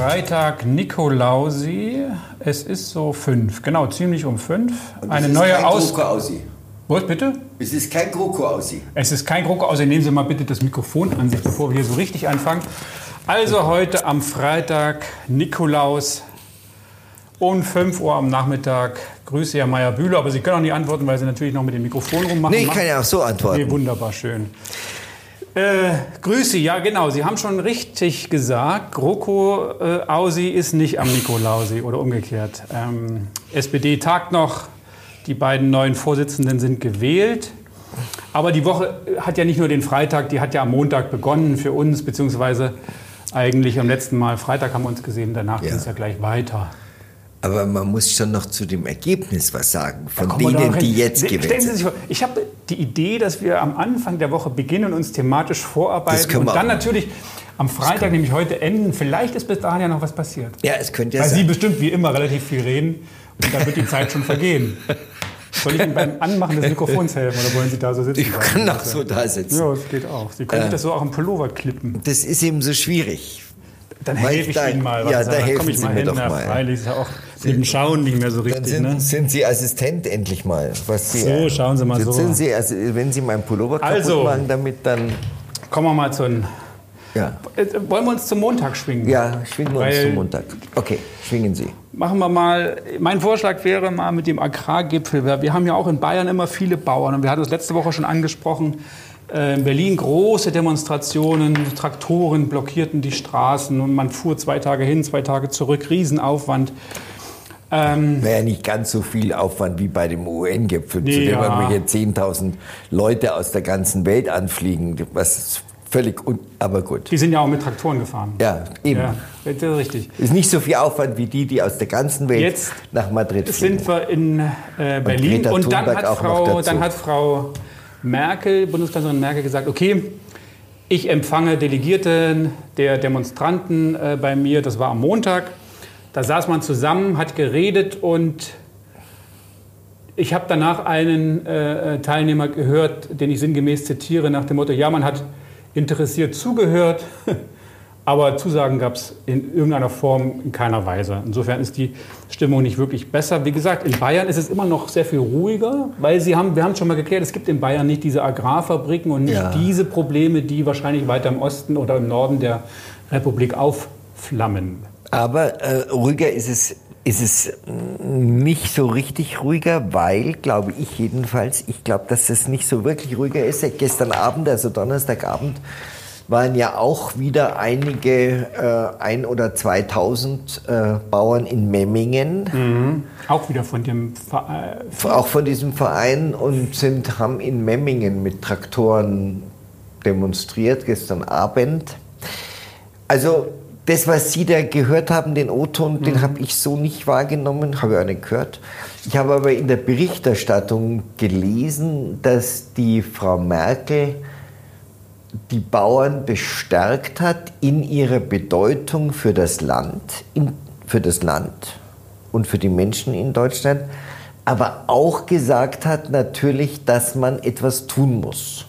Freitag Nikolausi. Es ist so fünf, genau, ziemlich um fünf. Eine es ist neue kein Aus. Kroko Aussie. Was bitte? Es ist kein Kroko Aussie. Es ist kein Kroko, außer nehmen Sie mal bitte das Mikrofon an sich, bevor wir hier so richtig anfangen. Also heute am Freitag Nikolaus um 5 Uhr am Nachmittag. Grüße Herr Meier-Bühler, aber Sie können auch nicht antworten, weil Sie natürlich noch mit dem Mikrofon rummachen. Nee, ich kann ja auch so antworten. Nee, wunderbar, schön. Äh, Grüße, ja genau, Sie haben schon richtig gesagt, GroKo äh, Ausi ist nicht am Nikolausi oder umgekehrt. Ähm, SPD tagt noch, die beiden neuen Vorsitzenden sind gewählt. Aber die Woche hat ja nicht nur den Freitag, die hat ja am Montag begonnen für uns, beziehungsweise eigentlich am letzten Mal Freitag haben wir uns gesehen, danach ging es ja gleich weiter. Aber man muss schon noch zu dem Ergebnis was sagen, von denen, die jetzt Stellen gewählt Sie sich vor, ich habe die Idee, dass wir am Anfang der Woche beginnen und uns thematisch vorarbeiten und dann auch. natürlich am Freitag, nämlich heute, enden. Vielleicht ist bis dahin ja noch was passiert. Ja, es könnte ja Weil Sie sein. bestimmt wie immer relativ viel reden und dann wird die Zeit schon vergehen. Soll ich Ihnen beim Anmachen des Mikrofons helfen oder wollen Sie da so sitzen? Ich kann noch so da sitzen. Ja, das geht auch. Sie können sich das so auch im Pullover klippen. Das ist eben so schwierig. Dann helfe ich da- Ihnen mal. ja, da helfen ich Sie mir hin. doch mal. Freilich ist ja auch mit dem Schauen nicht mehr so richtig. sind, Ne? sind Sie Assistent endlich mal. Was Sie, So, schauen Sie mal so. Sind Sie, also, wenn Sie meinen Pullover kaputt Also. machen, damit dann... Kommen wir mal zu. Ja, Äh, Wollen wir uns zum Montag schwingen? ja schwingen wir uns Weil- zum Montag. Okay, schwingen Sie. Machen wir mal, mein Vorschlag wäre mal mit dem Agrargipfel. Wir haben ja auch in Bayern immer viele Bauern und wir hatten es letzte Woche schon angesprochen. Äh, In Berlin große Demonstrationen, Traktoren blockierten die Straßen und man fuhr zwei Tage hin, zwei Tage zurück, Riesenaufwand. Ähm, Wäre ja nicht ganz so viel Aufwand wie bei dem UN-Gipfel, zu dem Ja. irgendwelche 10.000 Leute aus der ganzen Welt anfliegen. Was völlig... Un aber gut. die sind ja auch mit Traktoren gefahren. Ja, eben. Ja, das ist richtig. Ist nicht so viel Aufwand wie die, die aus der ganzen Welt Jetzt nach Madrid fliegen. sind wir in äh, Berlin Greta und, dann, hat Frau, dann hat Frau Merkel, Bundeskanzlerin Merkel gesagt, okay, ich empfange Delegierte der Demonstranten äh, bei mir, das war am Montag. Da saß man zusammen, hat geredet und ich habe danach einen äh, Teilnehmer gehört, den ich sinngemäß zitiere, nach dem Motto, ja, man hat interessiert zugehört, aber Zusagen gab es in irgendeiner Form in keiner Weise. Insofern ist die Stimmung nicht wirklich besser. Wie gesagt, in Bayern ist es immer noch sehr viel ruhiger, weil sie haben, wir haben es schon mal geklärt, es gibt in Bayern nicht diese Agrarfabriken und nicht Ja. diese Probleme, die wahrscheinlich weiter im Osten oder im Norden der Republik aufflammen. Aber äh, ruhiger ist es, ist es mm, nicht so richtig ruhiger, weil, glaube ich jedenfalls, ich glaube, dass es nicht so wirklich ruhiger ist. Seit Gestern Abend, also Donnerstagabend, waren ja auch wieder einige, äh, ein oder 2000 äh, Bauern in Memmingen, Auch wieder von dem Ver- äh, auch von diesem Verein und sind, haben in Memmingen mit Traktoren demonstriert gestern Abend. Also das, was Sie da gehört haben, den O-Ton, den habe ich so nicht wahrgenommen, habe ich auch nicht gehört. Ich habe aber in der Berichterstattung gelesen, dass die Frau Merkel die Bauern bestärkt hat in ihrer Bedeutung für das Land, in, für das Land und für die Menschen in Deutschland, aber auch gesagt hat natürlich, dass man etwas tun muss,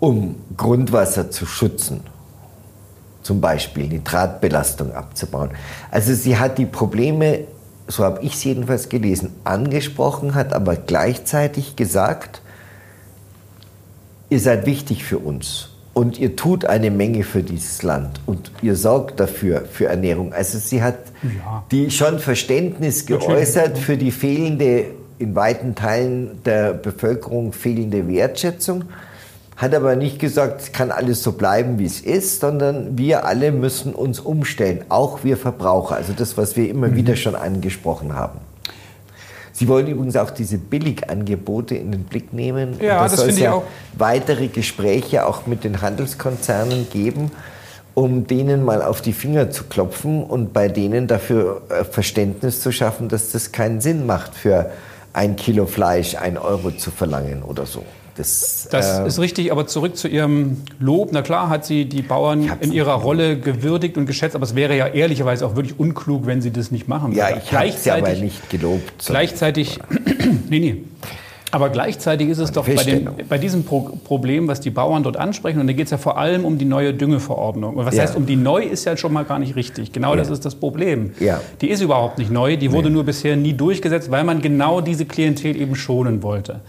um Grundwasser zu schützen zum Beispiel Nitratbelastung abzubauen. Also sie hat die Probleme, so habe ich es jedenfalls gelesen, angesprochen, hat aber gleichzeitig gesagt, ihr seid wichtig für uns und ihr tut eine Menge für dieses Land und ihr sorgt dafür, für Ernährung. Also sie hat Ja. die schon Verständnis geäußert für die fehlende, in weiten Teilen der Bevölkerung fehlende Wertschätzung, hat aber nicht gesagt, es kann alles so bleiben, wie es ist, sondern wir alle müssen uns umstellen, auch wir Verbraucher. Also das, was wir immer wieder schon angesprochen haben. Sie wollen übrigens auch diese Billigangebote in den Blick nehmen. Ja, das soll finde es ich ja auch. weitere Gespräche auch mit den Handelskonzernen geben, um denen mal auf die Finger zu klopfen und bei denen dafür äh, Verständnis zu schaffen, dass das keinen Sinn macht, für ein Kilo Fleisch ein Euro zu verlangen oder so. Das, Das äh, ist richtig, aber zurück zu Ihrem Lob. Na klar hat sie die Bauern in ihrer nicht Rolle gewürdigt und geschätzt, aber es wäre ja ehrlicherweise auch wirklich unklug, wenn sie das nicht machen ja, würde. ich habe es aber nicht gelobt. Gleichzeitig, nee, nee. Aber gleichzeitig ist es doch bei, dem, bei diesem Pro Problem, was die Bauern dort ansprechen, und da geht es ja vor allem um die neue Düngeverordnung. Und was Ja. heißt um die neu, ist ja schon mal gar nicht richtig. Genau das Ja. ist das Problem. Ja. Die ist überhaupt nicht neu, die wurde nur bisher nie durchgesetzt, weil man genau diese Klientel eben schonen wollte.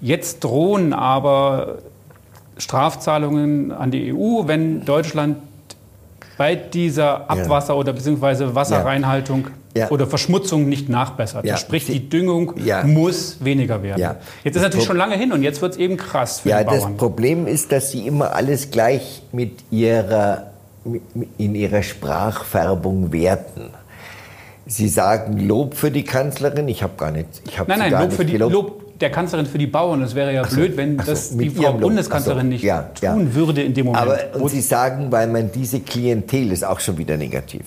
Jetzt drohen aber Strafzahlungen an die EU, wenn Deutschland bei dieser Abwasser- oder beziehungsweise Wasserreinhaltung Ja. oder Verschmutzung nicht nachbessert. Ja. Sprich, die Düngung Ja. muss weniger werden. Jetzt ist natürlich schon lange hin und jetzt wird es eben krass für Ja, die das Bauern. Problem ist, dass sie immer alles gleich mit ihrer, mit, in ihrer Sprachfärbung werten. Sie sagen Lob für die Kanzlerin. Ich habe gar nicht. Ich habe Nein, nein, gar Lob, nicht für die, gelobt. Lob der Kanzlerin für die Bauern. Es wäre ja blöd, wenn ach so, das die Frau. Bundeskanzlerin so, nicht ja, tun ja. würde in dem Moment. Aber und Sie sagen, weil man diese Klientel ist auch schon wieder negativ.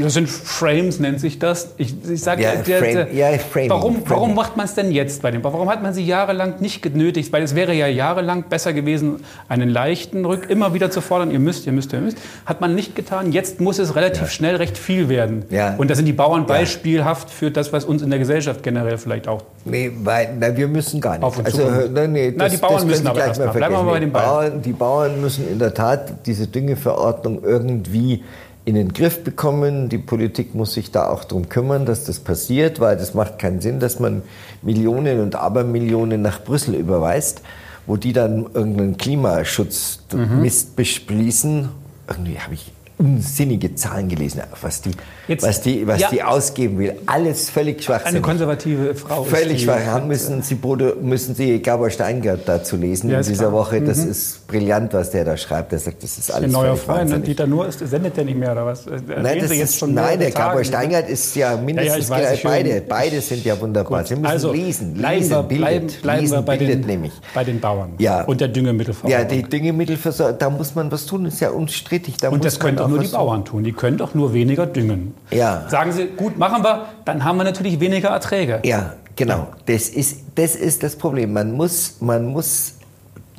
Das sind Frames, nennt sich das. Ich, ich sage, Ja, Frame- ja, warum, warum macht man es denn jetzt bei dem? Warum hat man sie jahrelang nicht genötigt? Weil es wäre ja jahrelang besser gewesen, einen leichten Rück immer wieder zu fordern. Ihr müsst, ihr müsst, ihr müsst. Hat man nicht getan. Jetzt muss es relativ schnell recht viel werden. Ja. Und da sind die Bauern beispielhaft für das, was uns in der Gesellschaft generell vielleicht auch. Nee, weil, na, wir müssen gar nicht. Also, zu. nee, nee, Na, die Bauern müssen aber gleich erst mal mal. Bleiben wir mal bei den Die Bauern, die Bauern müssen in der Tat diese Düngeverordnung irgendwie in den Griff bekommen. Die Politik muss sich da auch darum kümmern, dass das passiert, weil das macht keinen Sinn, dass man Millionen und Abermillionen nach Brüssel überweist, wo die dann irgendeinen Klimaschutzmist beschließen. Irgendwie habe ich unsinnige Zahlen gelesen, was die, Jetzt- was die, was ja. die ausgeben will. Alles völlig Eine schwachsinnig. konservative Frau. Völlig schwach. Haben müssen Sie, Bodo- müssen Sie Gabor Steingart dazu lesen Ja, in dieser klar. Woche. Das ist brillant, was der da schreibt. Der sagt, das ist alles neuer völlig Freund, ne? Dieter Nuhr ist, sendet der nicht mehr oder was? Erwähnen Nein, das ist, nein der Gabor Tage, ne? Steingart ist ja mindestens ich weiß, beide. ihn. Beide sind ja wunderbar. Gut, Sie müssen also, lesen. Lesen wir, bildet. bleiben, bleiben lesen wir bei bildet den, nämlich. bei den Bauern Ja. und der Ja, Düngemittelverordnung. die Düngemittelversorgung, da muss man was tun, ist ja unstrittig. Da und das können doch auch nur die. Bauern tun. Die können doch nur weniger düngen. Ja. Sagen Sie, gut, machen wir, dann haben wir natürlich weniger Erträge. Ja, genau. Das ist, das ist das Problem. Man muss, man muss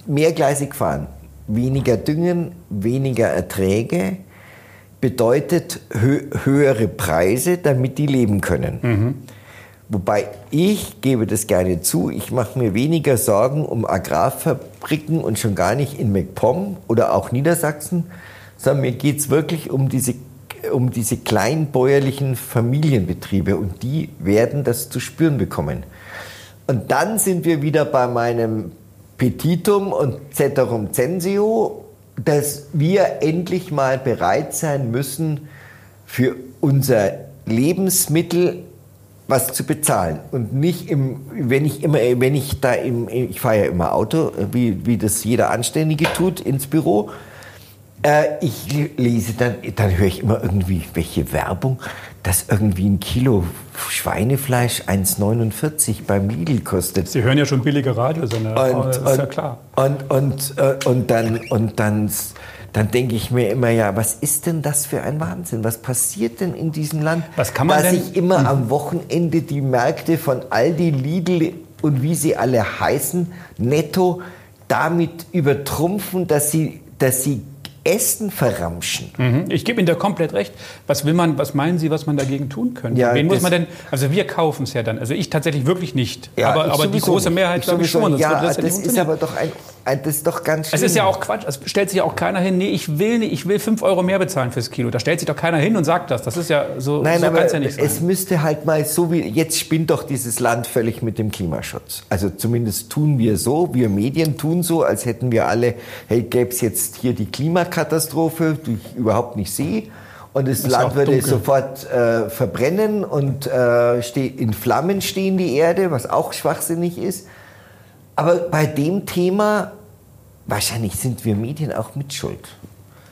mehrgleisig fahren. Weniger düngen, weniger Erträge bedeutet hö höhere Preise, damit die leben können. Wobei ich gebe das gerne zu, ich mache mir weniger Sorgen um Agrarfabriken und schon gar nicht in MacPom oder auch Niedersachsen, sondern mir geht es wirklich um diese, um diese kleinbäuerlichen Familienbetriebe und die werden das zu spüren bekommen. Und dann sind wir wieder bei meinem Petitum und Ceterum Censeo, dass wir endlich mal bereit sein müssen, für unser Lebensmittel was zu bezahlen und nicht im, wenn ich immer, wenn ich da im, ich fahre ja immer Auto, wie, wie das jeder Anständige tut ins Büro. Äh, ich le- lese dann, dann höre ich immer irgendwie welche Werbung, dass irgendwie ein Kilo Schweinefleisch 1,49 beim Lidl kostet. Sie hören ja schon billige Radiosender. Und, das ist und, ja klar. Und, und, äh, und dann, und dann, dann denke ich mir immer, ja, was ist denn das für ein Wahnsinn? Was passiert denn in diesem Land? Was kann man dass denn- ich immer am Wochenende die Märkte von Aldi, Lidl und wie sie alle heißen, netto damit übertrumpfen, dass sie, dass sie Essen verramschen. Mhm. Ich gebe Ihnen da komplett recht. Was will man, was meinen Sie, was man dagegen tun könnte? Ja, Wen muss das- man denn, also wir kaufen es ja dann. Also ich tatsächlich wirklich nicht. Ja, aber aber die große nicht. Mehrheit Ich glaube ich schon. Ja, das, nicht ist aber doch ein, das ist doch ganz schlimm. Es ist ja auch Quatsch. Es stellt sich ja auch keiner hin, nee, ich will nicht, ich will 5 Euro mehr bezahlen fürs Kilo. Da stellt sich doch keiner hin und sagt das. Das ist ja so, Nein, so aber ja nicht sein. es müsste halt mal so wie, jetzt spinnt doch dieses Land völlig mit dem Klimaschutz. Also zumindest tun wir so, wir Medien tun so, als hätten wir alle, hey, gäbe es jetzt hier die Klimakatastrophe, die ich überhaupt nicht sehe. Und das Ist Land würde sofort äh, verbrennen und äh, in Flammen stehen die Erde, was auch schwachsinnig ist. Aber bei dem Thema, wahrscheinlich sind wir Medien auch mitschuld.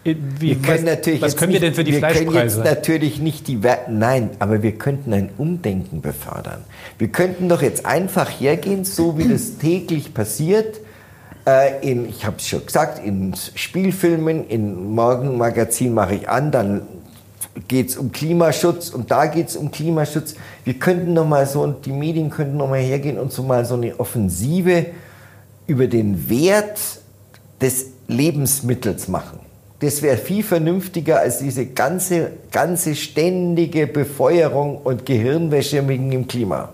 Wie, Wir können was, natürlich was können wir nicht, denn für die wir Können jetzt Fleischpreise? natürlich nicht die Wer Nein, aber wir könnten ein Umdenken befördern. Wir könnten doch jetzt einfach hergehen, so wie das täglich passiert. Äh, in, ich habe es schon gesagt, in Spielfilmen, in Morgenmagazin mache ich an, dann geht es um Klimaschutz und da geht es um Klimaschutz. Wir könnten noch mal so, und die Medien könnten noch mal hergehen und so mal so eine Offensive über den Wert des Lebensmittels machen. Das wäre viel vernünftiger als diese ganze, ganze ständige Befeuerung und Gehirnwäsche wegen dem Klima.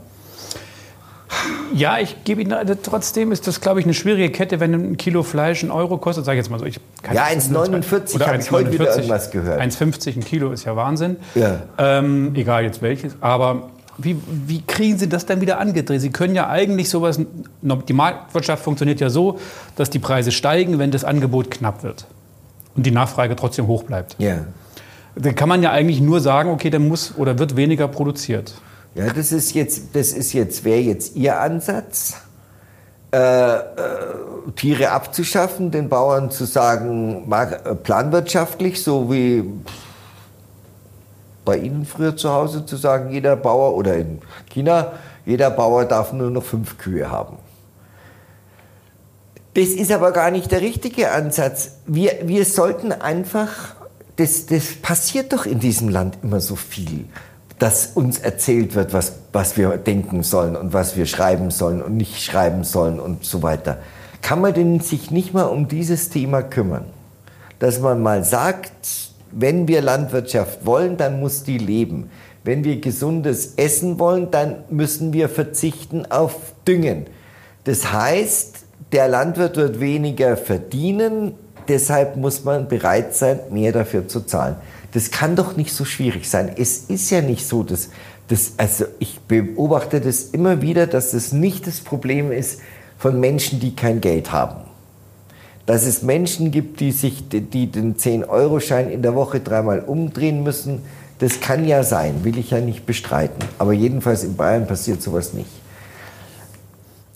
Ja, ich gebe Ihnen also trotzdem ist das, glaube ich, eine schwierige Kette, wenn ein Kilo Fleisch ein Euro kostet. Sag ich jetzt mal so. Ich kann Ja, jetzt 1,49 oder habe ich heute wieder 1,49. irgendwas gehört. 1,50 ein Kilo ist ja Wahnsinn. Ja. Ähm, egal jetzt welches. Aber wie, wie kriegen Sie das dann wieder angedreht? Sie können ja eigentlich sowas. Die Marktwirtschaft funktioniert ja so, dass die Preise steigen, wenn das Angebot knapp wird und die Nachfrage trotzdem hoch bleibt. Ja. Dann kann man ja eigentlich nur sagen, okay, dann muss oder wird weniger produziert. Ja, das ist jetzt, das ist jetzt, wäre jetzt Ihr Ansatz, äh, äh, Tiere abzuschaffen, den Bauern zu sagen, äh, planwirtschaftlich, so wie bei Ihnen früher zu Hause zu sagen, jeder Bauer oder in China, jeder Bauer darf nur noch fünf Kühe haben. Das ist aber gar nicht der richtige Ansatz. Wir, wir sollten einfach, das, das passiert doch in diesem Land immer so viel, dass uns erzählt wird, was, was wir denken sollen und was wir schreiben sollen und nicht schreiben sollen und so weiter. Kann man denn sich nicht mal um dieses Thema kümmern? Dass man mal sagt, wenn wir Landwirtschaft wollen, dann muss die leben. Wenn wir gesundes Essen wollen, dann müssen wir verzichten auf Düngen. Das heißt, der Landwirt wird weniger verdienen, deshalb muss man bereit sein, mehr dafür zu zahlen. Das kann doch nicht so schwierig sein. Es ist ja nicht so, dass das, also ich beobachte das immer wieder, dass es nicht das Problem ist von Menschen, die kein Geld haben. Dass es Menschen gibt, die sich die den 10-Euro-Schein in der Woche dreimal umdrehen müssen, das kann ja sein, will ich ja nicht bestreiten. Aber jedenfalls in Bayern passiert sowas nicht.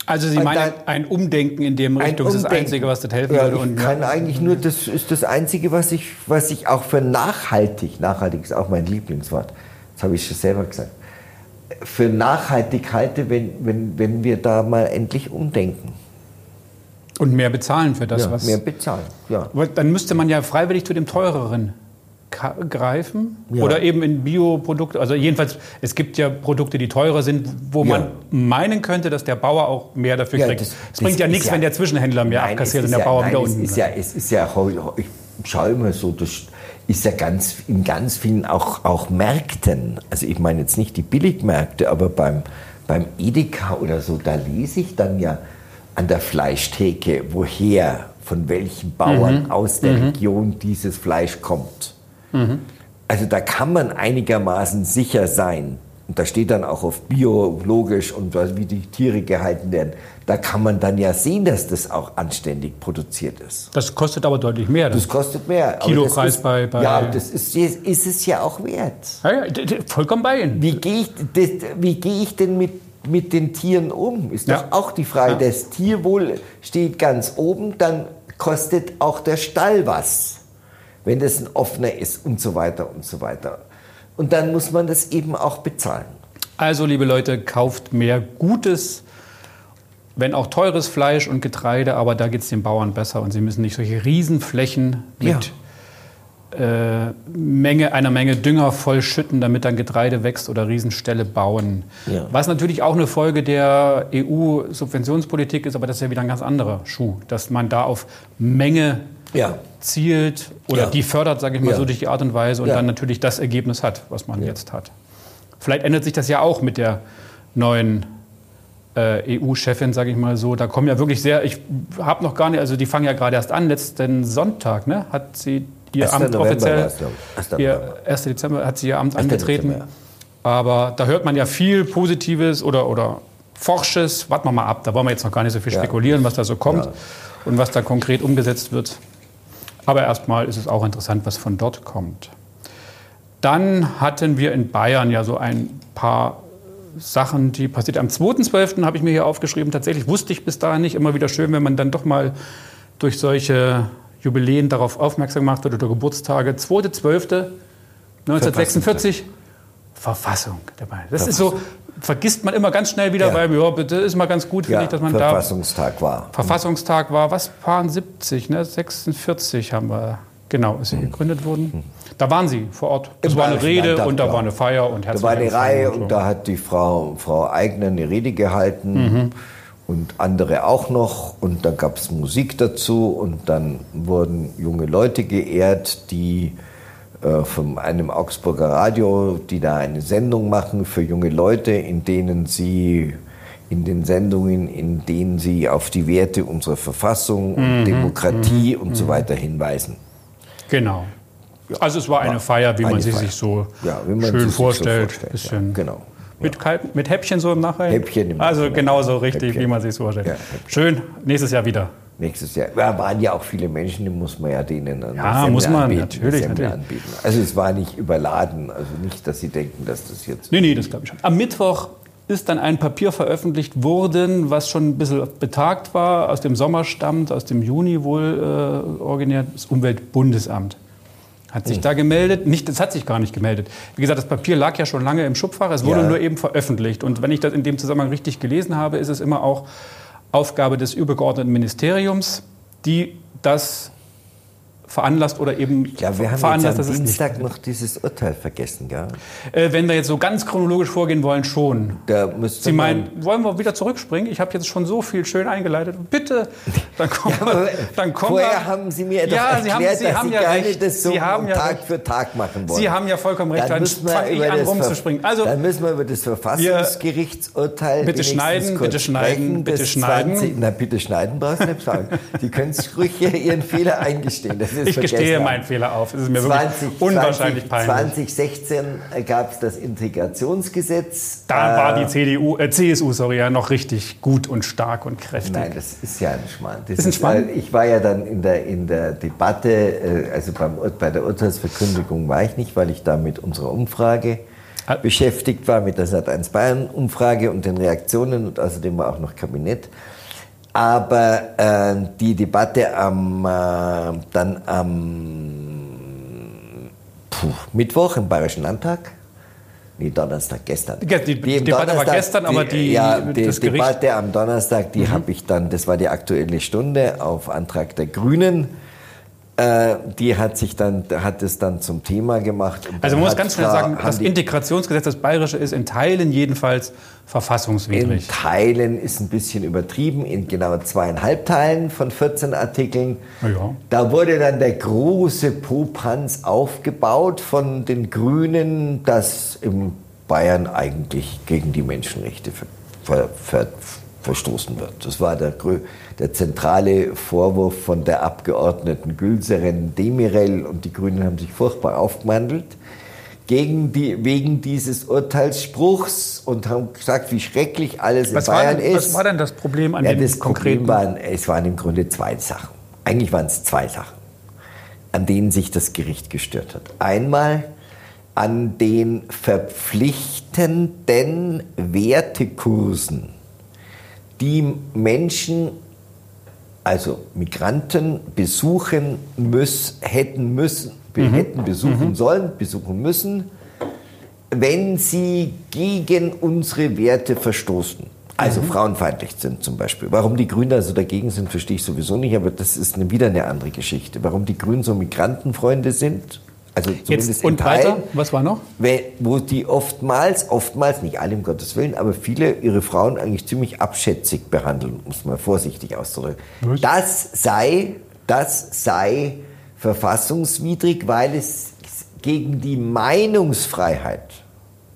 Also Sie Und meinen, dann- ein Umdenken in dem Richtung ist das. Einzige, was das helfen ja, würde. Ich Und, kann eigentlich nur, das ist das Einzige, was ich, was ich auch für nachhaltig, nachhaltig ist auch mein Lieblingswort, das habe ich schon selber gesagt, für nachhaltig halte, wenn, wenn, wenn wir da mal endlich umdenken. Und mehr bezahlen für das, ja, was. mehr bezahlen. Ja. Dann müsste man ja freiwillig zu dem teureren greifen Ja. oder eben in Bioprodukte. Also jedenfalls, es gibt ja Produkte, die teurer sind, wo Ja. man meinen könnte, dass der Bauer auch mehr dafür kriegt. das- Es bringt ja nichts, wenn der Zwischenhändler mehr Nein, abkassiert und der Bauer ja, wieder nein, unten. Ist ja, es ist ja, ich schaue immer so, das ist ja ganz, in ganz vielen auch, auch Märkten, also ich meine jetzt nicht die Billigmärkte, aber beim, beim Edeka oder so, da lese ich dann ja an der Fleischtheke, woher, von welchen Bauern Mhm. aus der Region dieses Fleisch kommt. Also da kann man einigermaßen sicher sein. Und da steht dann auch auf biologisch und wie die Tiere gehalten werden. Da kann man dann ja sehen, dass das auch anständig produziert ist. das kostet aber deutlich mehr. Das kostet mehr. Kilopreis bei- bei- Ja, das ist, ist es ja auch wert. ja, ja, vollkommen bei Ihnen. Wie gehe ich, das, wie gehe ich denn mit, mit den Tieren um? Ist Ja. doch auch die Frage. Ja. Das Tierwohl steht ganz oben, dann kostet auch der Stall was, wenn das ein offener ist und so weiter und so weiter. Und dann muss man das eben auch bezahlen. Also, liebe Leute, kauft mehr gutes, wenn auch teures Fleisch und Getreide, aber da geht es den Bauern besser und sie müssen nicht solche Riesenflächen mit äh, Menge, einer Menge Dünger vollschütten, damit dann Getreide wächst oder Riesenställe bauen. Ja. Was natürlich auch eine Folge der EU-Subventionspolitik ist, aber das ist ja wieder ein ganz anderer Schuh, dass man da auf Menge Ja. zielt oder Ja. die fördert, sage ich mal so, durch die Art und Weise und dann natürlich das Ergebnis hat, was man jetzt hat. Vielleicht ändert sich das ja auch mit der neuen äh, EU-Chefin, sage ich mal so. Da kommen ja wirklich sehr, ich habe noch gar nicht, also die fangen ja gerade erst an, letzten Sonntag, ne, hat sie ihr 1. Amt November offiziell, ich. 1. ihr November. 1. Dezember hat sie ihr Amt 1. angetreten. Dezember, Aber da hört man ja viel Positives oder, oder Forsches. Warten wir mal ab, da wollen wir jetzt noch gar nicht so viel spekulieren, was da so kommt und was da konkret umgesetzt wird. Aber erstmal ist es auch interessant, was von dort kommt. Dann hatten wir in Bayern ja so ein paar Sachen, die passiert. Am 2.12. habe ich mir hier aufgeschrieben. Tatsächlich wusste ich bis dahin nicht. Immer wieder schön, wenn man dann doch mal durch solche Jubiläen darauf aufmerksam macht oder durch Geburtstage. 2.12.1946, Verfassung dabei. Das ist so, vergisst man immer ganz schnell wieder, Ja. weil ja, das ist mal ganz gut, finde Ja, ich, dass man da Verfassungstag war. Verfassungstag war, was, Paar 70, ne? 46 haben wir, genau, ist sie gegründet worden. Da waren Sie vor Ort. Das Im war eine Rede und da war eine Feier und Da herzlich war eine Reihe und und so. da hat die Frau, Frau Eigner eine Rede gehalten Mhm. Und andere auch noch. Und dann gab es Musik dazu und dann wurden junge Leute geehrt, die äh, von einem Augsburger Radio, die da eine Sendung machen für junge Leute, in denen sie in den Sendungen, in denen sie auf die Werte unserer Verfassung, und Demokratie und so weiter hinweisen. Genau. Also es war eine Feier, wie man sie Feier. sich so Ja, wie man schön sie sich so vorstellt. vorstellt, Bisschen ja, genau. Mit, Kalb, mit Häppchen so im Nachhinein? Häppchen im Also Nachhinein. genauso richtig, Häppchen. wie man sich so vorstellt. Ja. Schön, nächstes Jahr wieder. Nächstes Jahr. Ja, waren ja auch viele Menschen, die muss man ja denen eine Ja, Semmel muss man, anbieten, natürlich, natürlich. anbieten. Also es war nicht überladen, also nicht, dass Sie denken, dass das jetzt... Nee, nee, das glaube ich schon. Am Mittwoch ist dann ein Papier veröffentlicht worden, was schon ein bisschen betagt war, aus dem Sommer stammt, aus dem Juni wohl äh, originär, das Umweltbundesamt. Hat sich da gemeldet? Nicht, das hat sich gar nicht gemeldet. Wie gesagt, das Papier lag ja schon lange im Schubfach, es wurde Ja. nur eben veröffentlicht. Und wenn ich das in dem Zusammenhang richtig gelesen habe, ist es immer auch Aufgabe des übergeordneten Ministeriums, die das veranlasst oder eben Ja, wir haben veranlasst, jetzt dass am nicht. Dienstag noch dieses Urteil vergessen, gell? Äh, wenn wir jetzt so ganz chronologisch vorgehen wollen, schon. Da müsste Sie meinen, wollen wir wieder zurückspringen? Ich habe jetzt schon so viel schön eingeleitet. Bitte, dann kommen Ja, wir. Dann kommen vorher wir. haben Sie mir doch Ja, Sie erklärt, haben- Sie dass haben Sie ja gerne recht. das so Sie haben ja Tag für Tag machen wollen. Sie haben ja vollkommen recht. Dann müssen wir fange ich an das rumzuspringen. Also, dann müssen wir über das Verfassungsgerichtsurteil Bitte schneiden, bitte schneiden, bitte Das schneiden. 20, na, bitte schneiden brauchst du nicht sagen. Sie können sich ruhig hier Ihren Fehler eingestehen. Sie es ich gestehe meinen Fehler auf. Es ist mir wirklich 20, unwahrscheinlich 20, peinlich. 2016 gab es das Integrationsgesetz. Da Äh, war die CDU, äh, CSU sorry, ja noch richtig gut und stark und kräftig. Nein, das ist ja ein Schmarrn. Das Ist ein Schmarrn? äh, Ich war ja dann in der, in der Debatte, äh, also beim, bei der Urteilsverkündung war ich nicht, weil ich da mit unserer Umfrage Ah. beschäftigt war, mit der Sat1 Bayern Umfrage und den Reaktionen und außerdem war auch noch Kabinett. Aber äh, die Debatte am, äh, dann am puh, Mittwoch im Bayerischen Landtag, nee, Donnerstag, gestern. Die- die im Debatte war gestern, aber die- ja, die Debatte am Donnerstag, die habe ich dann, das war die aktuelle Stunde auf Antrag der Grünen. Äh, die hat sich dann, hat es dann zum Thema gemacht. Also man muss ganz schnell Frau- sagen, das Integrationsgesetz, das bayerische, ist in Teilen jedenfalls in verfassungswidrig. Teilen ist ein bisschen übertrieben, in genau zweieinhalb Teilen von 14 Artikeln. Ja. Da wurde dann der große Popanz aufgebaut von den Grünen, dass in Bayern eigentlich gegen die Menschenrechte ver, ver, ver, verstoßen wird. Das war der, grö- der zentrale Vorwurf von der Abgeordneten Gülseren Demirel und die Grünen haben sich furchtbar aufgemandelt gegen die, wegen dieses Urteilsspruchs und haben gesagt, wie schrecklich alles Was in Bayern denn, ist. was war denn das Problem an Ja, dem das konkreten? Problem waren, es waren im Grunde zwei Sachen. Eigentlich waren es zwei Sachen, an denen sich das Gericht gestört hat. Einmal an den verpflichtenden Wertekursen, die Menschen, also Migranten, besuchen müssen, hätten müssen, Mhm. hätten besuchen sollen, besuchen müssen, wenn sie gegen unsere Werte verstoßen. Also Mhm. frauenfeindlich sind zum Beispiel. Warum die Grünen also dagegen sind, verstehe ich sowieso nicht, aber das ist eine, wieder eine andere Geschichte. Warum die Grünen so Migrantenfreunde sind, also zumindest Jetzt und weiter, Teilen, was war noch? Wo die oftmals, oftmals, nicht alle um Gottes Willen, aber viele ihre Frauen eigentlich ziemlich abschätzig behandeln, um es mal vorsichtig auszudrücken. Was? Das sei, das sei verfassungswidrig, weil es gegen die Meinungsfreiheit,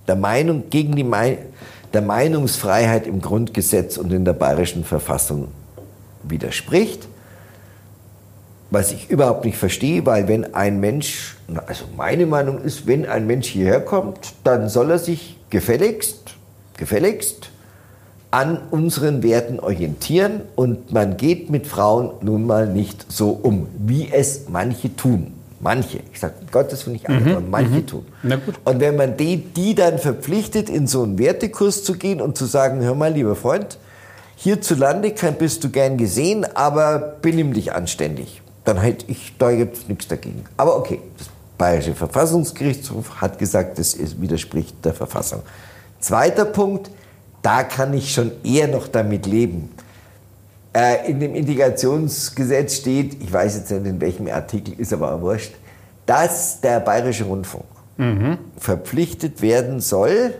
der Meinung, gegen die Mei der Meinungsfreiheit im Grundgesetz und in der bayerischen Verfassung widerspricht. Was ich überhaupt nicht verstehe, weil wenn ein Mensch, also meine Meinung ist, wenn ein Mensch hierher kommt, dann soll er sich gefälligst, gefälligst an unseren Werten orientieren und man geht mit Frauen nun mal nicht so um, wie es manche tun. Manche, ich sage Gottes Willen nicht alle, aber manche tun. Na gut. Und wenn man die, die dann verpflichtet, in so einen Wertekurs zu gehen und zu sagen, hör mal, lieber Freund, hierzulande bist du gern gesehen, aber benimm dich anständig. Dann hätte ich da jetzt nichts dagegen. Aber okay, das Bayerische Verfassungsgerichtshof hat gesagt, das widerspricht der Verfassung. Zweiter Punkt, da kann ich schon eher noch damit leben. Äh, in dem Integrationsgesetz steht, ich weiß jetzt nicht in welchem Artikel, ist aber auch wurscht, dass der Bayerische Rundfunk verpflichtet werden soll,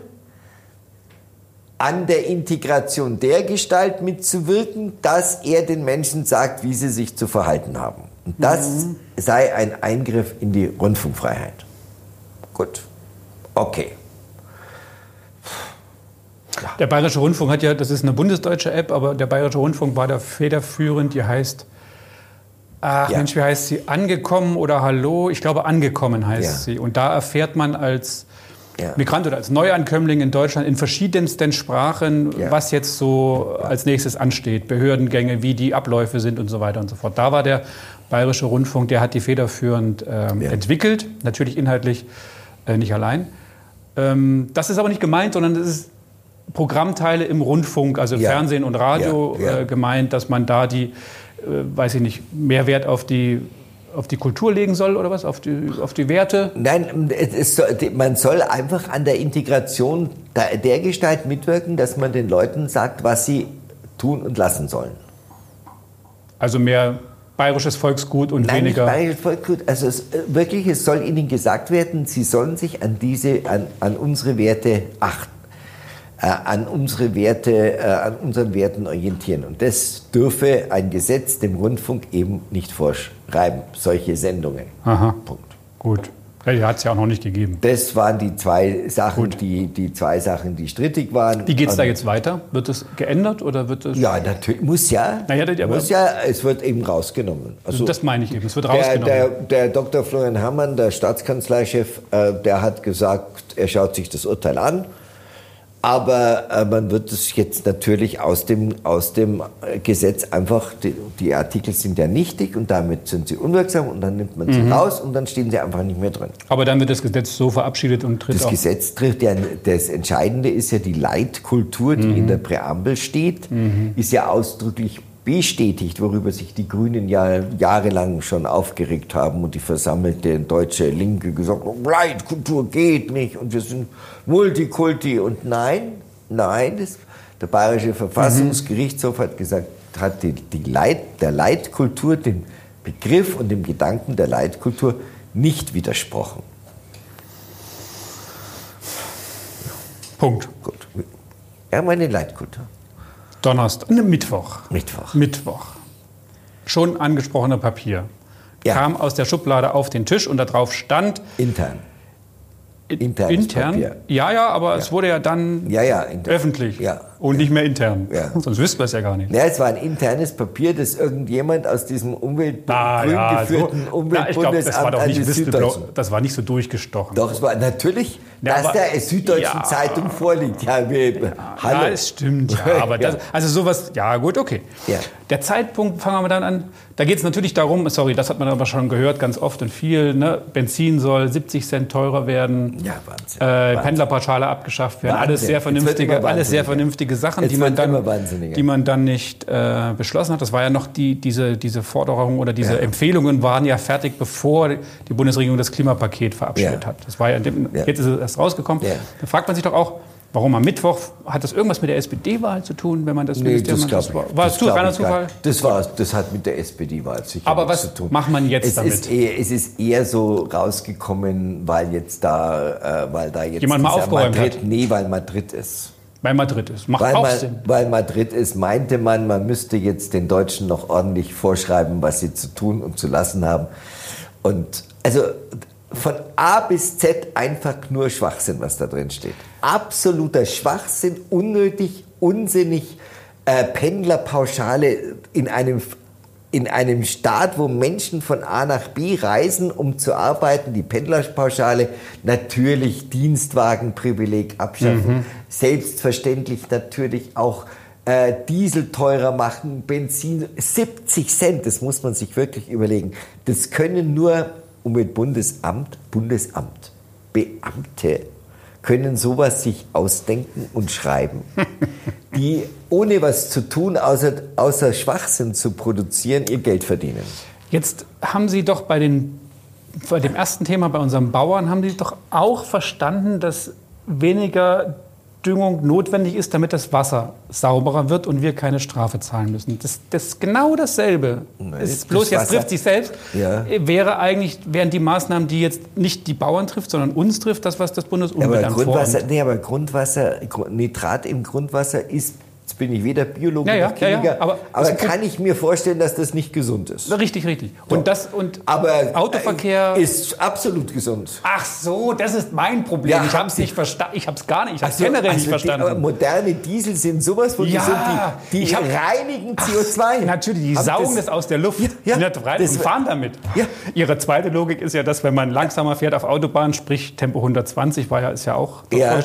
an der Integration der Gestalt mitzuwirken, dass er den Menschen sagt, wie sie sich zu verhalten haben. Das sei ein Eingriff in die Rundfunkfreiheit. Gut. Okay. klar. Der Bayerische Rundfunk hat ja, das ist eine bundesdeutsche App, aber der Bayerische Rundfunk war da federführend. Die heißt, ach Ja. Mensch, wie heißt sie? Angekommen oder Hallo? Ich glaube, Angekommen heißt Ja. sie. Und da erfährt man als Ja. Migrant oder als Neuankömmling in Deutschland in verschiedensten Sprachen, Ja. was jetzt so als nächstes ansteht. Behördengänge, wie die Abläufe sind und so weiter und so fort. Da war der Bayerische Rundfunk, der hat die federführend ähm, Ja. entwickelt, natürlich inhaltlich äh, nicht allein. Ähm, das ist aber nicht gemeint, sondern das ist Programmteile im Rundfunk, also Ja. Fernsehen und Radio Ja. Äh, gemeint, dass man da die, äh, weiß ich nicht, mehr Wert auf die, auf die Kultur legen soll oder was? Auf die, auf die Werte? Nein, ist man soll einfach an der Integration der, der Gestalt mitwirken, dass man den Leuten sagt, was sie tun und lassen sollen. Also mehr bayerisches Volksgut und Nein, weniger. nicht bayerisches Volksgut. Also es, äh, wirklich, es soll ihnen gesagt werden, sie sollen sich an diese, an, an unsere Werte achten, äh, an unsere Werte, äh, an unseren Werten orientieren. Und das dürfe ein Gesetz dem Rundfunk eben nicht vorschreiben, solche Sendungen. Aha. Punkt. Gut. Ja, die hat es ja auch noch nicht gegeben. Das waren die zwei Sachen, Gut. die, die zwei Sachen, die strittig waren. Wie geht es da jetzt weiter? Wird es geändert oder wird es. Ja, natürlich. Muss ja. Na ja, das- muss ja. Es wird eben rausgenommen. Also das meine ich eben. Es wird der, rausgenommen. der, der Dr. Florian Hammann, der Staatskanzleichef, äh, der hat gesagt, er schaut sich das Urteil an. Aber äh, man wird es jetzt natürlich aus dem, aus dem Gesetz einfach, die, die Artikel sind ja nichtig und damit sind sie unwirksam und dann nimmt man sie Mhm. raus und dann stehen sie einfach nicht mehr drin. aber dann wird das Gesetz so verabschiedet und tritt Das auch. Gesetz trifft ja, das Entscheidende ist ja die Leitkultur, die in der Präambel steht, ist ja ausdrücklich bestätigt, worüber sich die Grünen ja jahrelang schon aufgeregt haben und die versammelte deutsche Linke gesagt haben, Leitkultur geht nicht und wir sind Multikulti und nein, nein, das, der Bayerische Verfassungsgerichtshof hat gesagt, hat die, die Leit, der Leitkultur, dem Begriff und dem Gedanken der Leitkultur nicht widersprochen. Punkt. Gut. Ja, meine Leitkultur. Donnerstag. Ne, Mittwoch. Mittwoch. Mittwoch. Schon angesprochener Papier. Ja. Kam aus der Schublade auf den Tisch und da drauf stand. Intern. in- Internes intern. Papier. Ja, ja, aber es wurde ja dann Ja, ja, intern. öffentlich Ja. und nicht mehr intern. Ja. Sonst wüssten wir es ja gar nicht. Ja, es war ein internes Papier, das irgendjemand aus diesem Umwelt Ah, grün ja, so, geführten na, ich glaube, das war Umweltbundesamt doch nicht die Whistleblower, Süddeutschen. das war nicht so durchgestochen. Doch, es war natürlich, Ja, dass aber- der Süddeutschen Ja. Zeitung vorliegt. Ja, wir, hallo. Ja, es stimmt. Ja, aber das, Ja. also sowas, ja gut, okay. Ja. Der Zeitpunkt, fangen wir dann an. Da geht es natürlich darum, sorry, das hat man aber schon gehört, ganz oft und viel. Ne? Benzin soll 70 Cent teurer werden. Ja, Wahnsinn. Äh, Wahnsinn. Pendlerpauschale abgeschafft werden. Alles Wahnsinn. sehr Jetzt wird vernünftige, alles sehr vernünftige Sachen, Jetzt die man, dann, die man dann nicht äh, beschlossen hat. Das war ja noch die, diese, diese Forderungen oder diese Empfehlungen waren ja fertig, bevor die Bundesregierung das Klimapaket verabschiedet Ja. hat. Das war ja, Ja. jetzt ist es erst rausgekommen. Ja. Da fragt man sich doch auch, warum am Mittwoch hat das irgendwas mit der SPD-Wahl zu tun, wenn man das Nee, das Ministerium- glaube ich. war, war es Das zu, glaub reiner Zufall? Das, war, das hat mit der SPD-Wahl sicher Aber was zu tun. macht man jetzt es damit? Ist eher, es ist eher so rausgekommen, weil jetzt da, äh, weil da jetzt Jemand mal aufgeräumt Madrid, hat. Nee, weil Madrid ist. Bei Madrid ist. Macht Weil, auch Sinn. weil Madrid ist, meinte man, man müsste jetzt den Deutschen noch ordentlich vorschreiben, was sie zu tun und zu lassen haben. Und also von A bis Z einfach nur Schwachsinn, was da drin steht. Absoluter Schwachsinn, unnötig, unsinnig. Äh, Pendlerpauschale in einem in einem Staat, wo Menschen von A nach B reisen, um zu arbeiten, die Pendlerpauschale, natürlich Dienstwagenprivileg abschaffen, selbstverständlich natürlich auch äh, Diesel teurer machen, Benzin 70 Cent, das muss man sich wirklich überlegen. Das können nur Umweltbundesamt, Bundesamt, Beamte können sowas sich ausdenken und schreiben, die ohne was zu tun, außer, außer Schwachsinn zu produzieren, ihr Geld verdienen. Jetzt haben Sie doch bei, den, bei dem ersten Thema, bei unseren Bauern, haben Sie doch auch verstanden, dass weniger Düngung notwendig ist, damit das Wasser sauberer wird und wir keine Strafe zahlen müssen. Das, das ist genau dasselbe. Nein, ist das bloß jetzt Wasser- trifft sich selbst. Ja. Wäre eigentlich, wären die Maßnahmen, die jetzt nicht die Bauern trifft, sondern uns trifft, das, was das Aber Bundesumweltamt Grundwasser, vornimmt. nee, aber Grundwasser, Gru- Nitrat im Grundwasser ist Jetzt bin ich weder Biologe Ja, ja, noch ja, ja, Chemiker, aber- aber, das kann ich mir vorstellen, dass das nicht gesund ist. Richtig, richtig. Und das und Aber Autoverkehr. äh, ist absolut gesund. Ach so, das ist mein Problem. Ja, ich habe es nicht verstanden. Ich habe es gar nicht. Ich habe Also- generell nicht also die, aber verstanden. moderne Diesel sind sowas von Ja, gesund. Die, die ich hab- reinigen CO2. Natürlich, die Hab saugen das, aus der Luft Ja, rein das- und fahren damit. Ja. Ihre zweite Logik ist ja, dass wenn man langsamer fährt auf Autobahn, sprich Tempo 120 war ja, ist ja auch Ja.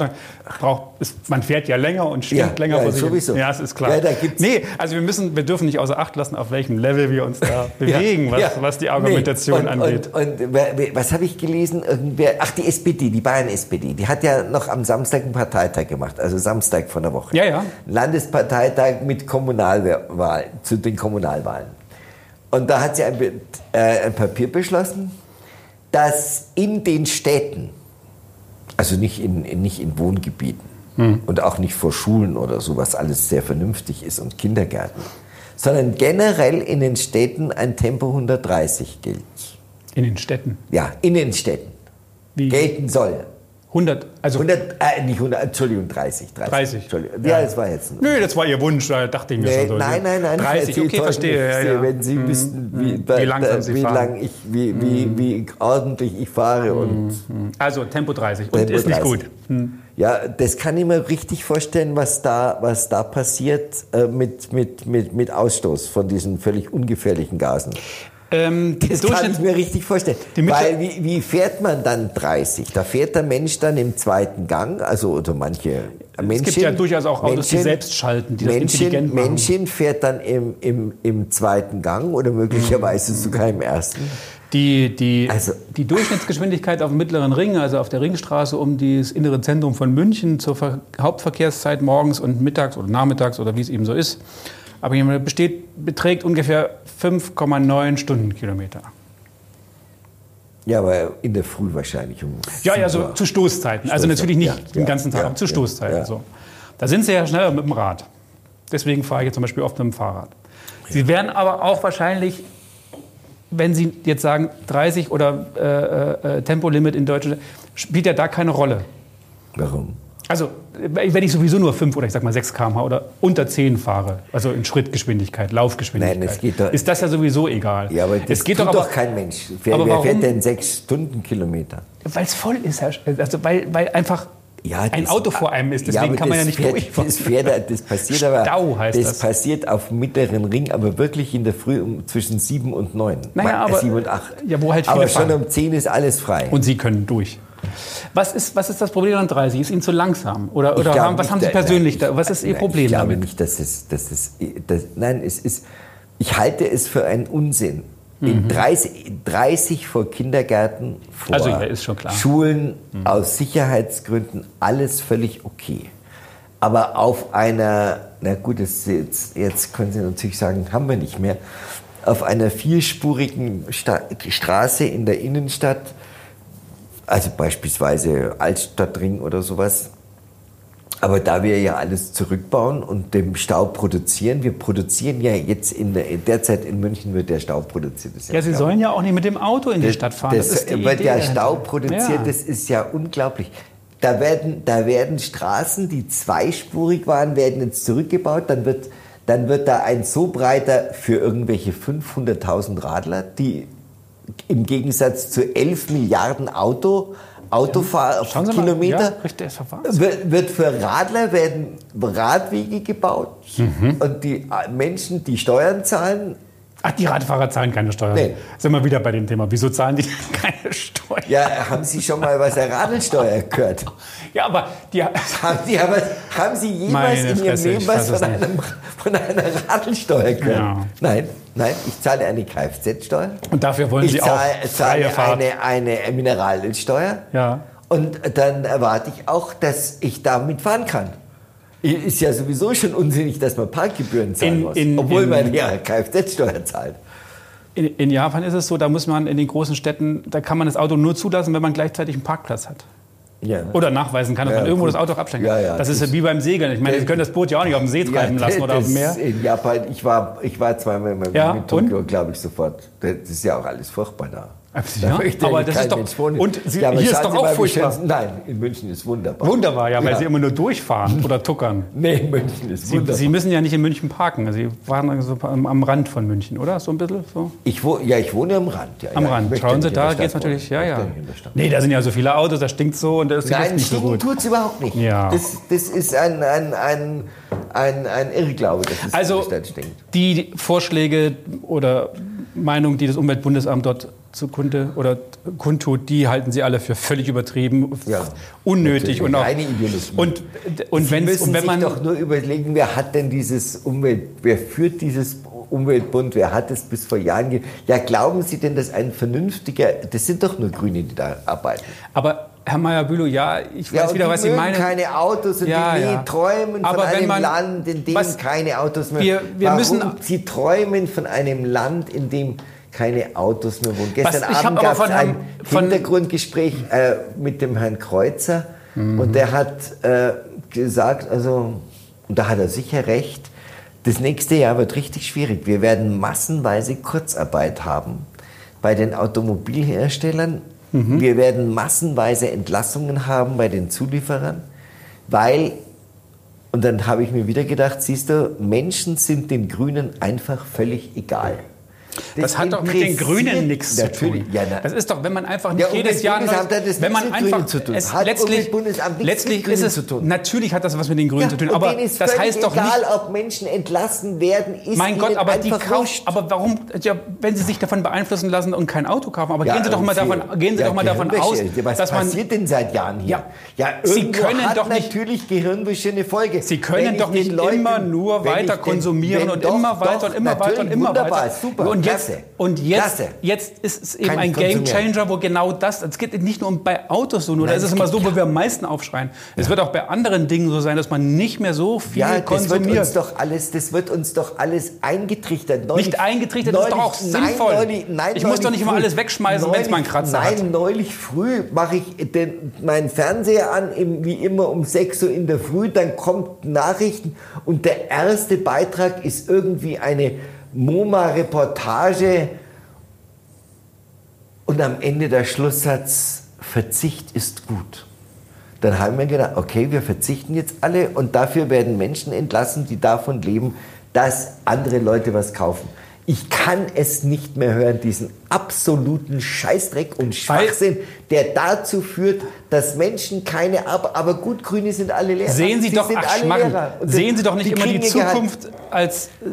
braucht, ist, man fährt ja länger und stimmt Ja, länger ja, vor Ja, es ist klar. Ja, da gibt's- nee, also wir müssen, wir dürfen nicht außer Acht lassen, auf welchem Level wir uns da bewegen, was, Ja. was die Argumentation Nee, und, angeht. Und, und wer- was habe ich gelesen? Irgendwer, ach, die SPD, die Bayern-SPD, die hat ja noch am Samstag einen Parteitag gemacht, also Samstag von der Woche. Ja, ja. Landesparteitag mit Kommunalwahlen, zu den Kommunalwahlen. Und da hat sie ein, äh, ein Papier beschlossen, dass in den Städten, also nicht in, nicht in Wohngebieten und auch nicht vor Schulen oder so, was alles sehr vernünftig ist und Kindergärten, sondern generell in den Städten ein Tempo 130 gilt. In den Städten. Ja, in den Städten Wie gelten soll. 100, also 100, äh, nicht 100, Entschuldigung, 30. 30. 30. Entschuldigung. Ja, das war jetzt. Nö, das war Ihr Wunsch, da dachte ich mir Nee, schon so. nein, nein, nein. 30, Sie okay, verstehe. Ja, ja. Wenn Sie wüssten, wie, Wie langsam Sie wie, fahren. lang ich, wie, wie, wie ordentlich ich fahre. Und Also Tempo 30 und Tempo ist nicht 30. gut. Hm. ja, das kann ich mir richtig vorstellen, was da, was da passiert äh, mit, mit, mit, mit Ausstoß von diesen völlig ungefährlichen Gasen. Ähm, Das kann ich mir richtig vorstellen. Weil wie, wie fährt man dann 30? Da fährt der Mensch dann im zweiten Gang, also oder manche Menschen. gibt ja durchaus auch Autos, die selbst schalten, die das Menschen, intelligent machen. Menschen fährt dann im, im, im zweiten Gang oder möglicherweise Mhm. sogar im ersten. Die, die, Also- die Durchschnittsgeschwindigkeit auf dem mittleren Ring, also auf der Ringstraße um das innere Zentrum von München zur Ver Hauptverkehrszeit morgens und mittags oder nachmittags oder wie es eben so ist, aber besteht, beträgt ungefähr 5,9 Stundenkilometer. Ja, aber in der Früh wahrscheinlich um. Ja, ja, so zu Stoßzeiten. Also natürlich nicht Ja, den ja, ganzen Tag, ja, aber zu Stoßzeiten. So. Da sind sie ja schneller mit dem Rad. Deswegen fahre ich jetzt zum Beispiel oft mit dem Fahrrad. Sie werden aber auch wahrscheinlich, wenn Sie jetzt sagen 30 oder äh, äh, Tempolimit in Deutschland, spielt ja da keine Rolle. Warum? Also wenn ich sowieso nur 5 oder ich sag mal 6 km/h oder unter 10 fahre, also in Schrittgeschwindigkeit, Laufgeschwindigkeit, Nein, es geht doch- ist das ja sowieso egal. Ja, aber das es geht doch doch, aber, kein Mensch. Wer, aber wer warum? fährt denn sechs Stundenkilometer? Weil es voll ist, also weil, weil einfach Ja, ein das- Auto vor einem ist, deswegen aber kann man ja nicht fährt, durchfahren. das, fährt, das passiert aber. Stau heißt das, das. passiert auf mittleren Ring, aber wirklich in der Früh um, zwischen sieben und neun. Naja, Ma- aber- sieben und acht. Ja, wo halt viele aber schon fahren. um zehn ist alles frei. Und Sie können durch. Was ist, was ist das Problem an 30? Ist Ihnen zu langsam? Oder, oder haben, was nicht, haben Sie da- persönlich nein, da? Was ist Ihr nein, Problem Ich glaube damit? nicht, dass es, dass es das, nein, es ist, ich halte es für einen Unsinn. Mhm. In 30, 30 vor Kindergärten, vor Also, ja, klar. Mhm. Schulen, aus Sicherheitsgründen, alles völlig okay. Aber auf einer, na gut, jetzt, jetzt können Sie natürlich sagen, haben wir nicht mehr, auf einer vierspurigen Sta Straße in der Innenstadt, also beispielsweise Altstadtring oder sowas, aber da wir ja alles zurückbauen und den Stau produzieren, wir produzieren ja jetzt in der derzeit in München wird der Stau produziert. Das ist Ja, Sie sollen ja auch nicht mit dem Auto in die Stadt fahren. Das, ist die wird Idee ja dahinter. Stau produziert, Ja. das ist ja unglaublich. Da werden, da werden Straßen, die zweispurig waren, werden jetzt zurückgebaut. Dann wird, dann wird da ein so breiter für irgendwelche 500.000 Radler, die im Gegensatz zu 11 Milliarden Auto, Autofahrkilometer, ja, wird, wird für Radler werden Radwege gebaut. Mhm. und die äh, Menschen, die Steuern zahlen, Ach, die Radfahrer zahlen keine Steuern. Nee. Sind wir wieder bei dem Thema. Wieso zahlen die keine Steuern? ja, haben Sie schon mal was der Radelsteuer gehört? Ja, aber die, Haben Sie, aber, haben Sie jemals in Ihrem Leben was von, einem, von einer Radelsteuer gehört? Ja. Nein, nein, ich zahle eine Kfz-Steuer. und dafür wollen Ich Sie auch zahle, freie zahle eine, eine Mineralölsteuer. Ja. Und dann erwarte ich auch, dass ich damit fahren kann. Ist ja sowieso schon unsinnig, dass man Parkgebühren zahlen In- muss, in- obwohl in- man ja Kfz-Steuer zahlt. In, in Japan ist es so, da muss man in den großen Städten, da kann man das Auto nur zulassen, wenn man gleichzeitig einen Parkplatz hat. Ja. Oder nachweisen kann, dass Ja, man irgendwo gut. das Auto auch abstellen kann. ja, das ist das- ja wie beim Segeln. Ich meine, Sie können das Boot ja auch nicht auf dem See treiben lassen oder auf dem Meer. In Japan, ich war, ich war zweimal mit Tokio, glaube ich, sofort. Das ist ja auch alles furchtbar da. Da Ja, möchte aber das ist doch. Mensch wohnen. Und sie, Ja, hier ist doch auch furchtbar. Nein, in München ist wunderbar. Wunderbar, ja, weil Ja. sie immer nur durchfahren oder tuckern. Nee, München ist Sie, wunderbar. sie müssen ja nicht in München parken. Sie waren also am, am Rand von München, oder? So ein bisschen so? ich wo, ja, ich wohne am Rand. Ja, Am ja, Rand. Schauen Sie, in da geht es natürlich, ja, ja. in. Nee, da sind ja so viele Autos, da stinkt so und da ist die Nein, nicht so stinken gut. tut es überhaupt nicht. Ja. Das, das ist ein, ein, ein, ein, ein Irrglaube, dass es in Also die Vorschläge oder Meinungen, die das Umweltbundesamt dort zukunde oder kundtut, die halten Sie alle für völlig übertrieben, Ja, unnötig und auch Ideologie. und und Sie müssen und wenn sich man doch nur überlegen, wer hat denn dieses Umwelt, wer führt dieses Umweltbund, wer hat es bis vor Jahren Ja, glauben Sie denn, dass ein vernünftiger, das sind doch nur Grüne, die da arbeiten. aber Herr Meyer-Bülow, ja, ich Ja, weiß und wieder, was Sie meinen. keine Autos und Ja, die ja. träumen Aber von einem man- Land, in dem was- keine Autos mehr Wir- wir Warum? müssen- Sie träumen von einem Land, in dem keine Autos mehr wohnen. Gestern hab Abend gab es ein von- Hintergrundgespräch äh, mit dem Herrn Kreuzer Mhm. und der hat äh, gesagt, also, und da hat er sicher recht, das nächste Jahr wird richtig schwierig. Wir werden massenweise Kurzarbeit haben bei den Automobilherstellern. Mhm. Wir werden massenweise Entlassungen haben bei den Zulieferern, weil, und dann habe ich mir wieder gedacht, siehst du, Menschen sind den Grünen einfach völlig egal. Das hat doch mit den Grünen nichts zu tun. Ja, das ist doch, wenn man einfach nicht Ja, jedes Jahr Umweltbundesamt hat das wenn man einfach zu tun. Es, Hat letztlich, nichts letztlich ist es zu tun. natürlich hat das was mit den Grünen ja, zu tun, aber das heißt doch egal, nicht ob Menschen entlassen werden, ist mein Gott, aber die kaufen, aber warum, ja, wenn Sie sich davon beeinflussen lassen und kein Auto kaufen, aber gehen Sie doch mal davon, gehen Sie doch mal davon aus. Was dass man, passiert denn seit Jahren hier? Ja, Sie können doch nicht- natürlich Gehirnwäsche eine Folge. Sie können doch nicht immer nur weiter konsumieren und immer weiter und immer weiter und immer weiter. super, und jetzt, klasse, und jetzt, klasse. jetzt ist es eben Kann ein ich Game konsumieren. Changer, wo genau das, es geht nicht nur um bei Autos so, nur da Nein, ist es es immer so, wo wir am meisten aufschreien. Es wird auch bei anderen Dingen so sein, dass man nicht mehr so viel Ja, das wird uns konsumiert. doch alles, das wird uns doch alles eingetrichtert. Neulich, Nicht eingetrichtert, das ist doch auch sinnvoll. neulich- nein, Ich muss doch neulich nicht immer alles wegschmeißen, wenn's mal einen Kratzer nein, hat. neulich früh mache ich den, meinen Fernseher an, wie immer um 6 Uhr in der Früh, dann kommt Nachrichten und der erste Beitrag ist irgendwie eine MoMA-Reportage und am Ende der Schlusssatz, Verzicht ist gut. Dann haben wir gedacht, okay, wir verzichten jetzt alle und dafür werden Menschen entlassen, die davon leben, dass andere Leute was kaufen. Ich kann es nicht mehr hören, diesen absoluten Scheißdreck und Schwachsinn, der dazu führt, dass Menschen keine, aber, aber gut, Grüne sind alle Lehrer. Sehen Sie, doch, sind ach. Lehrer. Sehen Sie doch nicht immer die ihr Gehalt. Zukunft als, äh,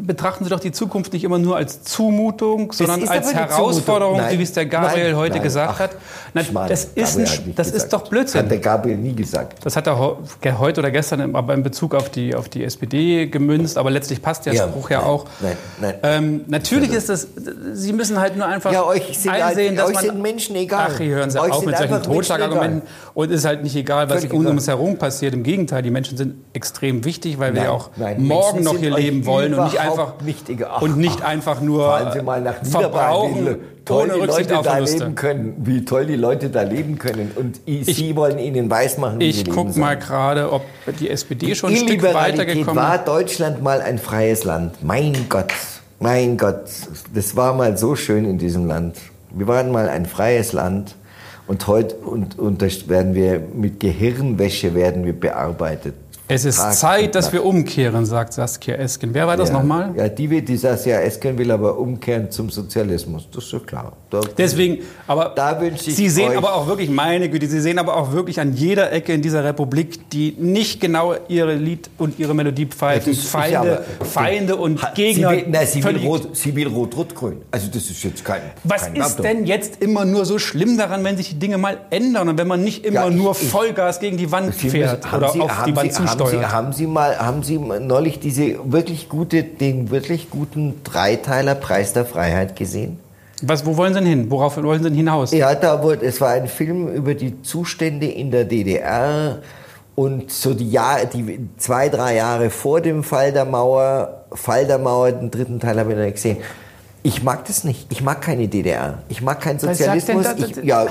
betrachten Sie doch die Zukunft nicht immer nur als Zumutung, sondern als Herausforderung, Zumutung. wie es der Gabriel Nein, heute nein, gesagt ach, hat. Na, Schmarrn, das ist, ein, das gesagt. ist doch Blödsinn. Hat der Gabriel nie gesagt. Das hat er heute oder gestern aber in Bezug auf die, auf die SPD gemünzt, aber letztlich passt der Ja, Spruch ja nein, auch. nein, nein. Ähm, natürlich ist das, Sie müssen halt nur einfach Ja, euch sind, einsehen, halt, dass euch man... sind Menschen egal. Ach, hören Sie euch auf mit solchen Totschlagargumenten. Und es ist halt nicht egal, was um uns herum passiert. Im Gegenteil, die Menschen sind extrem wichtig, weil wir Nein, ja auch nein, morgen Menschen noch hier leben wollen und nicht einfach, nicht. Ach, und nicht einfach nur Fahren Sie mal nach Niederbayern, verbrauchen, wie toll die Rücksicht Leute da leben können, wie toll die Leute da leben können. Und i- Sie wollen ihnen weismachen, wie sie Ich gucke mal gerade, ob die SPD schon ein Stück weitergekommen war Deutschland mal ein freies Land. Mein Gott, mein Gott, das war mal so schön in diesem Land. Wir waren mal ein freies Land und heute und, und das werden wir mit Gehirnwäsche werden wir bearbeitet. Es ist Tag Zeit, dass wir umkehren, sagt Saskia Esken. Wer war das ja. nochmal? Ja, die, will- die Saskia Esken will aber umkehren zum Sozialismus. Das ist so klar. Da, Deswegen, aber Da Sie sehen aber auch wirklich, meine Güte, Sie sehen aber auch wirklich an jeder Ecke in dieser Republik, die nicht genau ihre Lied und ihre Melodie pfeifen. ist Feinde, aber- Feinde und Ha- Gegner. Sie will, sie will rot, sie will rot-rot-grün. Also das ist jetzt kein. Was kein ist Datum. denn jetzt immer nur so schlimm daran, wenn sich die Dinge mal ändern und wenn man nicht immer Ja, nur Vollgas gegen die Wand fährt oder auf die Wand Sie, haben Sie, haben Sie mal, haben Sie neulich diese wirklich gute, den wirklich guten Dreiteiler Preis der Freiheit gesehen? Was, wo wollen Sie denn hin? Worauf wollen Sie denn hinaus? Ja, da wurde, es war ein Film über die Zustände in der DDR und so die, Jahr, die zwei, drei Jahre vor dem Fall der Mauer, Fall der Mauer, den dritten Teil habe ich noch nicht gesehen. Ich mag das nicht. Ich mag keine DDR. Ich mag keinen Was sagt denn Sozialismus. das? Ich, ja,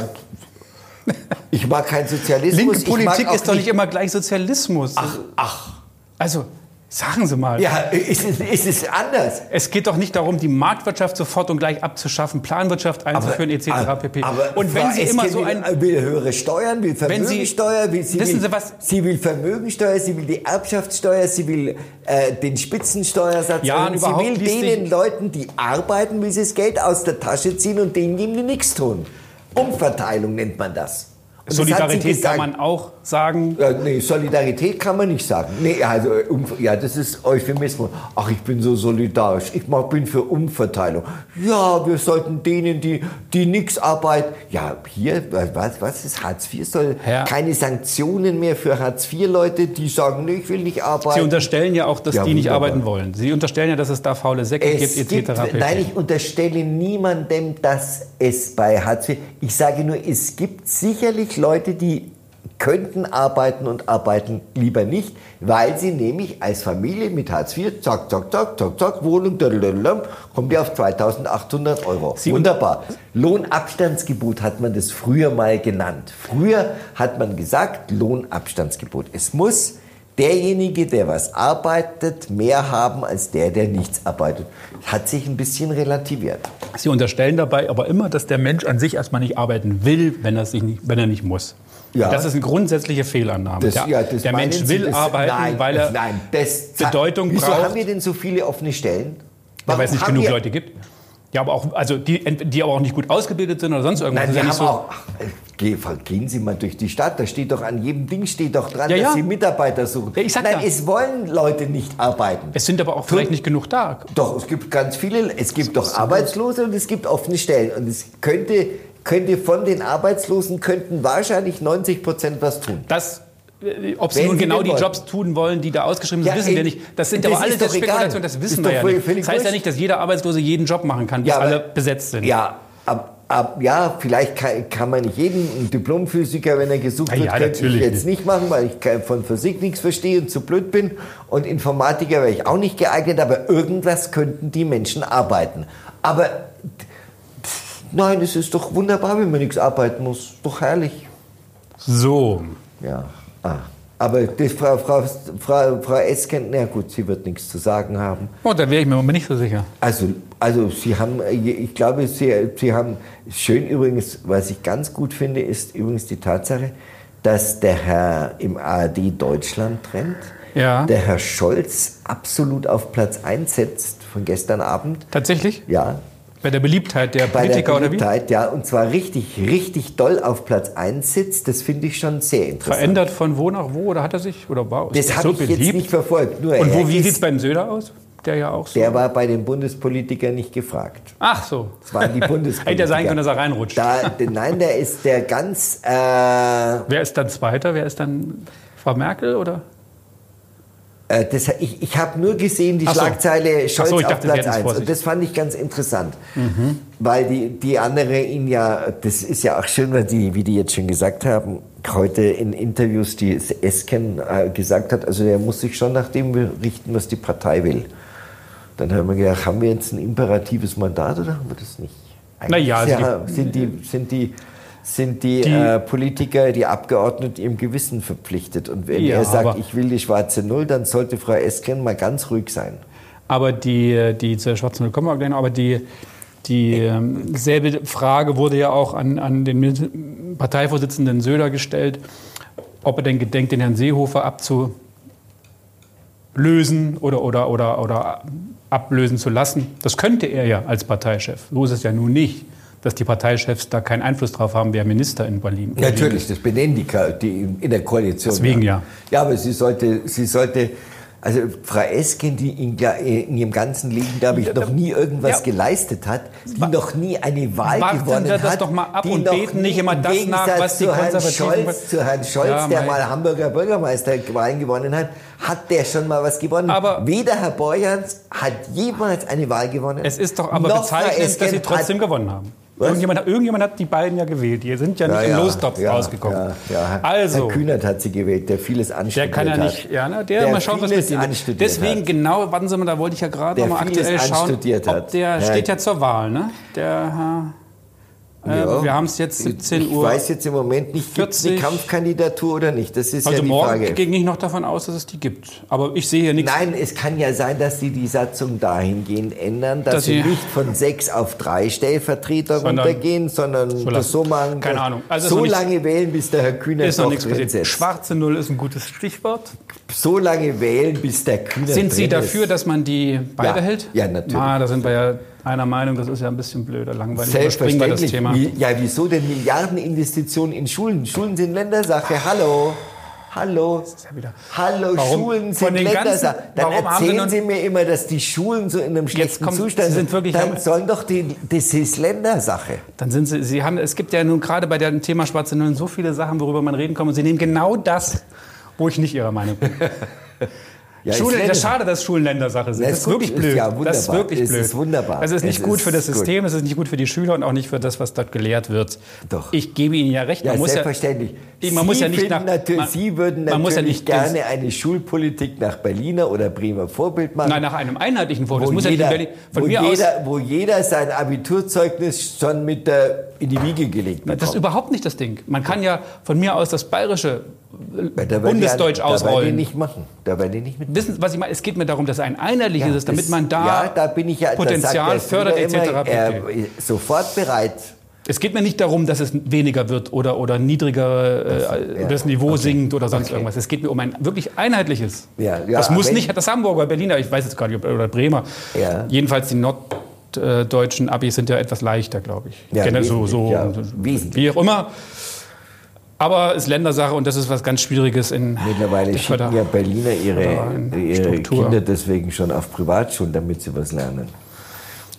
ich mag keinen Sozialismus. Linke Politik ist doch nicht immer gleich Sozialismus. Ach, ach. Also, Sagen Sie mal. Ja, ist es, ist es anders? Es geht doch nicht darum, die Marktwirtschaft sofort und gleich abzuschaffen, Planwirtschaft einzuführen, etc. pp. Aber und wenn Sie immer so will, ein... will höhere Steuern, will Vermögensteuer, will, sie, Wissen will, Sie was? sie will Vermögensteuer, sie will die Erbschaftssteuer, sie will äh, den Spitzensteuersatz Ja, und sie will denen sich- Leuten, die arbeiten, will sie das Geld aus der Tasche ziehen und denen geben die nichts tun. Umverteilung nennt man das. Und sie Solidarität kann man auch sagen. Ja, nee, Solidarität kann man nicht sagen. Nee, also, äh, ja, das ist Euphemismus. Ach, ich bin so solidarisch. Ich bin für Umverteilung. Ja, wir sollten denen, die, die nichts arbeiten. Ja, hier, was, was ist Hartz IV? Soll Herr- keine Sanktionen mehr für Hartz IV-Leute, die sagen, nee, ich will nicht Sie arbeiten. unterstellen ja auch, dass Ja, die nicht wunderbar. arbeiten wollen. Sie unterstellen ja, dass es da faule Säcke Es gibt, gibt, etc. pp. nein, ich unterstelle niemandem, dass es bei Hartz IV. Ich sage nur, es gibt sicherlich Leute, die könnten arbeiten und arbeiten lieber nicht, weil sie nämlich als Familie mit Hartz IV, zack, zack, zack, zack, zack, Wohnung, kommt die auf 2800 Euro. Sie- Wunderbar. Lohnabstandsgebot hat man das früher mal genannt. Früher hat man gesagt, Lohnabstandsgebot. Es muss derjenige, der was arbeitet, mehr haben als der, der nichts arbeitet. Hat sich ein bisschen relativiert. Sie unterstellen dabei aber immer, dass der Mensch an sich erstmal nicht arbeiten will, wenn er, sich nicht, wenn er nicht muss. Ja. Das ist eine grundsätzliche Fehlannahme. Das- der ja, der Mensch Sie, will das- arbeiten, nein, weil er nein, das Bedeutung Wieso braucht. haben wir denn so viele offene Stellen? Ja, weil es nicht genug wir, Leute gibt. Ja, aber auch, also die, die aber auch nicht gut ausgebildet sind oder sonst irgendwas. Nein, ist haben ja auch. Ach, geh- gehen Sie mal durch die Stadt. Da steht doch an jedem Ding steht doch dran, Ja, dass ja. Sie Mitarbeiter suchen. Ja, ich sag Nein, es wollen Leute nicht arbeiten. es sind aber auch vielleicht nicht genug da. Doch, es gibt ganz viele. Es gibt doch Arbeitslose und es gibt offene Stellen. Und es könnte, könnte von den Arbeitslosen könnten wahrscheinlich 90 Prozent was tun. Das, ob sie Wenn nun genau die wollen. Jobs tun wollen, die da ausgeschrieben sind, Ja, wissen wir äh, nicht. Das sind das aber alles ist Spekulationen, das Ist wissen doch wir ja nicht. Das heißt ja nicht, dass jeder Arbeitslose jeden Job machen kann, bis aber- alle besetzt sind. Ja, ab, ab, ja vielleicht kann, kann man nicht jeden Diplomphysiker, wenn er gesucht Ja, wird, ja, könnte ich jetzt nicht machen, weil ich von Physik nichts verstehe und zu blöd bin. Und Informatiker wäre ich auch nicht geeignet, aber irgendwas könnten die Menschen arbeiten. Aber pff, nein, es ist doch wunderbar, wenn man nichts arbeiten muss. Doch herrlich. So. Ja. Ah. Aber das, Frau, Frau, Frau, Frau Esken, na gut, sie wird nichts zu sagen haben. Oh, da wäre ich mir aber nicht so sicher. Also, also Sie haben, ich glaube, Sie, Sie haben, schön übrigens, was ich ganz gut finde, ist übrigens die Tatsache, dass der Herr im ARD Deutschland trennt, Ja. der Herr Scholz absolut auf Platz 1 setzt von gestern Abend. Tatsächlich? Ja, Bei der Beliebtheit der bei Politiker der oder wie? Beliebtheit, ja, und zwar richtig, richtig doll auf Platz 1 sitzt. Das finde ich schon sehr interessant. Verändert von wo nach wo oder hat er sich? Oder war Das habe so ich jetzt beliebt? nicht verfolgt. Nur Und wo, wie sieht es beim Söder aus? Der ja auch so. Der war bei den Bundespolitikern nicht gefragt. Ach so. Das waren die Bundespolitiker. Hätte ja sein können, dass er reinrutscht. Da, nein, der ist der ganz. Äh, Wer ist dann Zweiter? Wer ist dann Frau Merkel oder? Äh, das, ich ich habe nur gesehen, die so. Schlagzeile Scholz so, auf dachte, Sie Platz hätten es 1. vor Und das fand ich ganz interessant. Weil die, die andere ihn ja, das ist ja auch schön, weil die, wie die jetzt schon gesagt haben, heute in Interviews die Esken äh, gesagt hat, also er muss sich schon nach dem richten, was die Partei will. Dann haben wir gedacht, haben wir jetzt ein imperatives Mandat oder haben wir das nicht? Ja, Eigentlich also ist ja, sind die, sind die, sind die, Die- äh, Politiker, die Abgeordneten ihrem Gewissen verpflichtet. Und wenn Ja, er sagt, ich will die schwarze Null, dann sollte Frau Esken mal ganz ruhig sein. Aber die, die zur schwarzen Null kommen wir gleich noch, aber die, die ähm, selbe Frage wurde ja auch an, an den Parteivorsitzenden Söder gestellt, ob er denn gedenkt, den Herrn Seehofer abzulösen oder, oder, oder, oder ablösen zu lassen. Das könnte er ja als Parteichef. So ist es ja nun nicht, dass die Parteichefs da keinen Einfluss drauf haben, wer Minister in Berlin Berlin ist. Natürlich, das benennen die, die in der Koalition. Deswegen ja. Ja, aber sie sollte, sie sollte, also Frau Esken, die in, in ihrem ganzen Leben, glaube ich, noch nie irgendwas Ja. geleistet hat, die noch nie eine Wahl gewonnen wir das hat. doch mal ab die und beten nicht immer im das nach, was die Konservativen- Scholz, zu Herrn Scholz, Ja, der mal Hamburger Bürgermeisterwahlen gewonnen hat, hat der schon mal was gewonnen. Aber- Weder Herr Borjans hat jemals eine Wahl gewonnen. Es ist doch aber bezeichnend, dass sie trotzdem gewonnen haben. Irgendjemand, irgendjemand hat die beiden ja gewählt. Die sind ja nicht Ja, im Lostopf ja, rausgekommen. Ja, ja. Also, Herr Kühnert hat sie gewählt, der vieles der anstudiert kann ja hat. nicht, ja, ne, der, mal schauen, was mit anstudiert Deswegen hat. genau, warten Sie mal, da wollte ich ja gerade Der noch mal vieles aktuell schauen, anstudiert ob hat. der steht ja zur Wahl, ne? Der Äh, Ja. Wir haben es jetzt 17 ich Uhr. weiß jetzt im Moment nicht, gibt es eine 40. Kampfkandidatur oder nicht? Das ist also ja die morgen Frage. ging ich noch davon aus, dass es die gibt. Aber ich sehe hier nichts. Nein, es kann ja sein, dass sie die Satzung dahingehend ändern, dass, Dass sie nicht von sechs auf drei Stellvertreter Sondern- runtergehen, sondern So das so machen. Keine Ahnung. Also so nichts- lange wählen, bis der Herr Kühner ist noch nichts passiert. sitzt. Schwarze Null ist ein gutes Stichwort. So lange wählen, bis der Kühner Sind Sie dafür, ist. dass man die beibehält? Ja, natürlich. Ah, da sind wir ja einer Meinung, das ist ja ein bisschen blöd oder langweilig. Überspringen wir das Selbstverständlich. Thema. Ja, wieso denn Milliardeninvestitionen in Schulen? Schulen sind Ländersache. Hallo. Hallo. ja Hallo, Warum? Schulen sind Ländersache. Dann erzählen Sie mir immer, dass die Schulen so in einem schlechten kommt- Zustand sind Dann sollen doch die, das ist Ländersache. Dann sind Sie, Sie haben, es gibt ja nun gerade bei dem Thema Schwarze Nullen so viele Sachen, worüber man reden kann. Und Sie nehmen genau das, wo ich nicht Ihrer Meinung bin. Ja, Schule, das ist schade, dass Schulen Ländersache sind. Ja, Das ist gut. wirklich blöd. ja das ist wirklich Es blöd. ist wunderbar. Das ist nicht Es gut ist für das gut. System, es ist nicht gut für die Schüler und auch nicht für das, was dort gelehrt wird. Doch. Ich gebe Ihnen ja recht. Ja, man muss selbstverständlich. Ja, man muss Sie ja nicht nach- natürlich, man- Sie würden muss ja natürlich nicht- gerne eine Schulpolitik nach Berliner oder Bremer Vorbild machen. Nein, nach einem einheitlichen Vorbild. Das wo muss ja nicht jeder, in Berlin, von wo, mir aus. jeder, wo jeder sein Abiturzeugnis schon mit der in die Wiege gelegt Das ist überhaupt nicht das Ding. Man kann ja von mir aus das bayerische Bundesdeutsch die, Da werden die ausrollen. nicht machen. Da werden die nicht mit. Wissen Sie, was ich meine? Es geht mir darum, dass ein einheitliches ist, damit das- man da, ja, da bin ich ja, Potenzial der fördert etc. Ist sofort bereit. Es geht mir nicht darum, dass es weniger wird oder, oder niedriger äh, ja. das Niveau Okay. sinkt oder sonst Okay. irgendwas. Es geht mir um ein wirklich einheitliches. Ja, ja, das muss nicht das Hamburger, Berliner, ich weiß jetzt gar nicht, oder Bremer. Ja. Jedenfalls die norddeutschen Abis sind ja etwas leichter, glaube ich. Ja, Kenne so, so, ja, wie auch immer. Aber es ist Ländersache und das ist was ganz Schwieriges in Mittlerweile schicken ja Berliner ihre, ihre. Kinder deswegen schon auf Privatschulen, damit sie was lernen.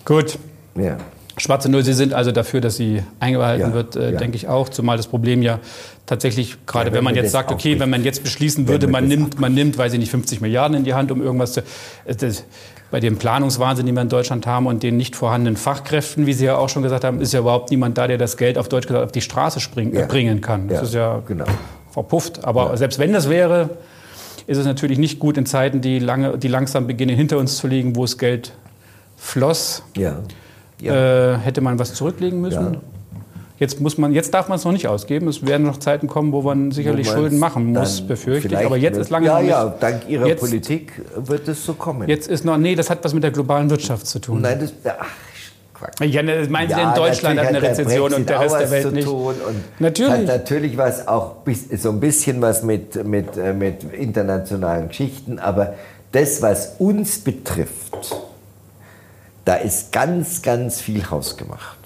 Gut. Ja. Schwarze Null, Sie sind also dafür, dass sie eingehalten Ja, wird, äh, ja. denke ich auch. Zumal das Problem ja tatsächlich, gerade Ja, wenn wenn man jetzt sagt, okay, wenn man jetzt beschließen würde, man nimmt, man nimmt, weiß ich nicht, 50 Milliarden in die Hand, um irgendwas zu. äh, Das, bei dem Planungswahnsinn, den wir in Deutschland haben und den nicht vorhandenen Fachkräften, wie Sie ja auch schon gesagt haben, ist ja überhaupt niemand da, der das Geld auf Deutsch gesagt auf die Straße springen, Ja. bringen kann. Das Ja, ist ja genau. verpufft. Aber selbst wenn das wäre, ist es natürlich nicht gut in Zeiten, die, lange, die langsam beginnen hinter uns zu liegen, wo das Geld floss. Ja. ja. Äh, hätte man was zurücklegen müssen. Jetzt, muss man, jetzt darf man es noch nicht ausgeben. Es werden noch Zeiten kommen, wo man sicherlich Wo Schulden machen muss, befürchte ich. Aber jetzt ist lange Ja, noch nicht. ja, dank Ihrer Jetzt- Politik wird es so kommen. Jetzt ist noch, nee, das hat was mit der globalen Wirtschaft zu tun. Nein, das, ach, Quatsch. Ja, ne, meinen Sie Ja, denn, Deutschland hat eine Rezession und der Rest der Welt zu nicht? Natürlich. Hat natürlich was auch so ein bisschen was mit, mit, äh, mit internationalen Geschichten, aber das, was uns betrifft, da ist ganz, ganz viel hausgemacht.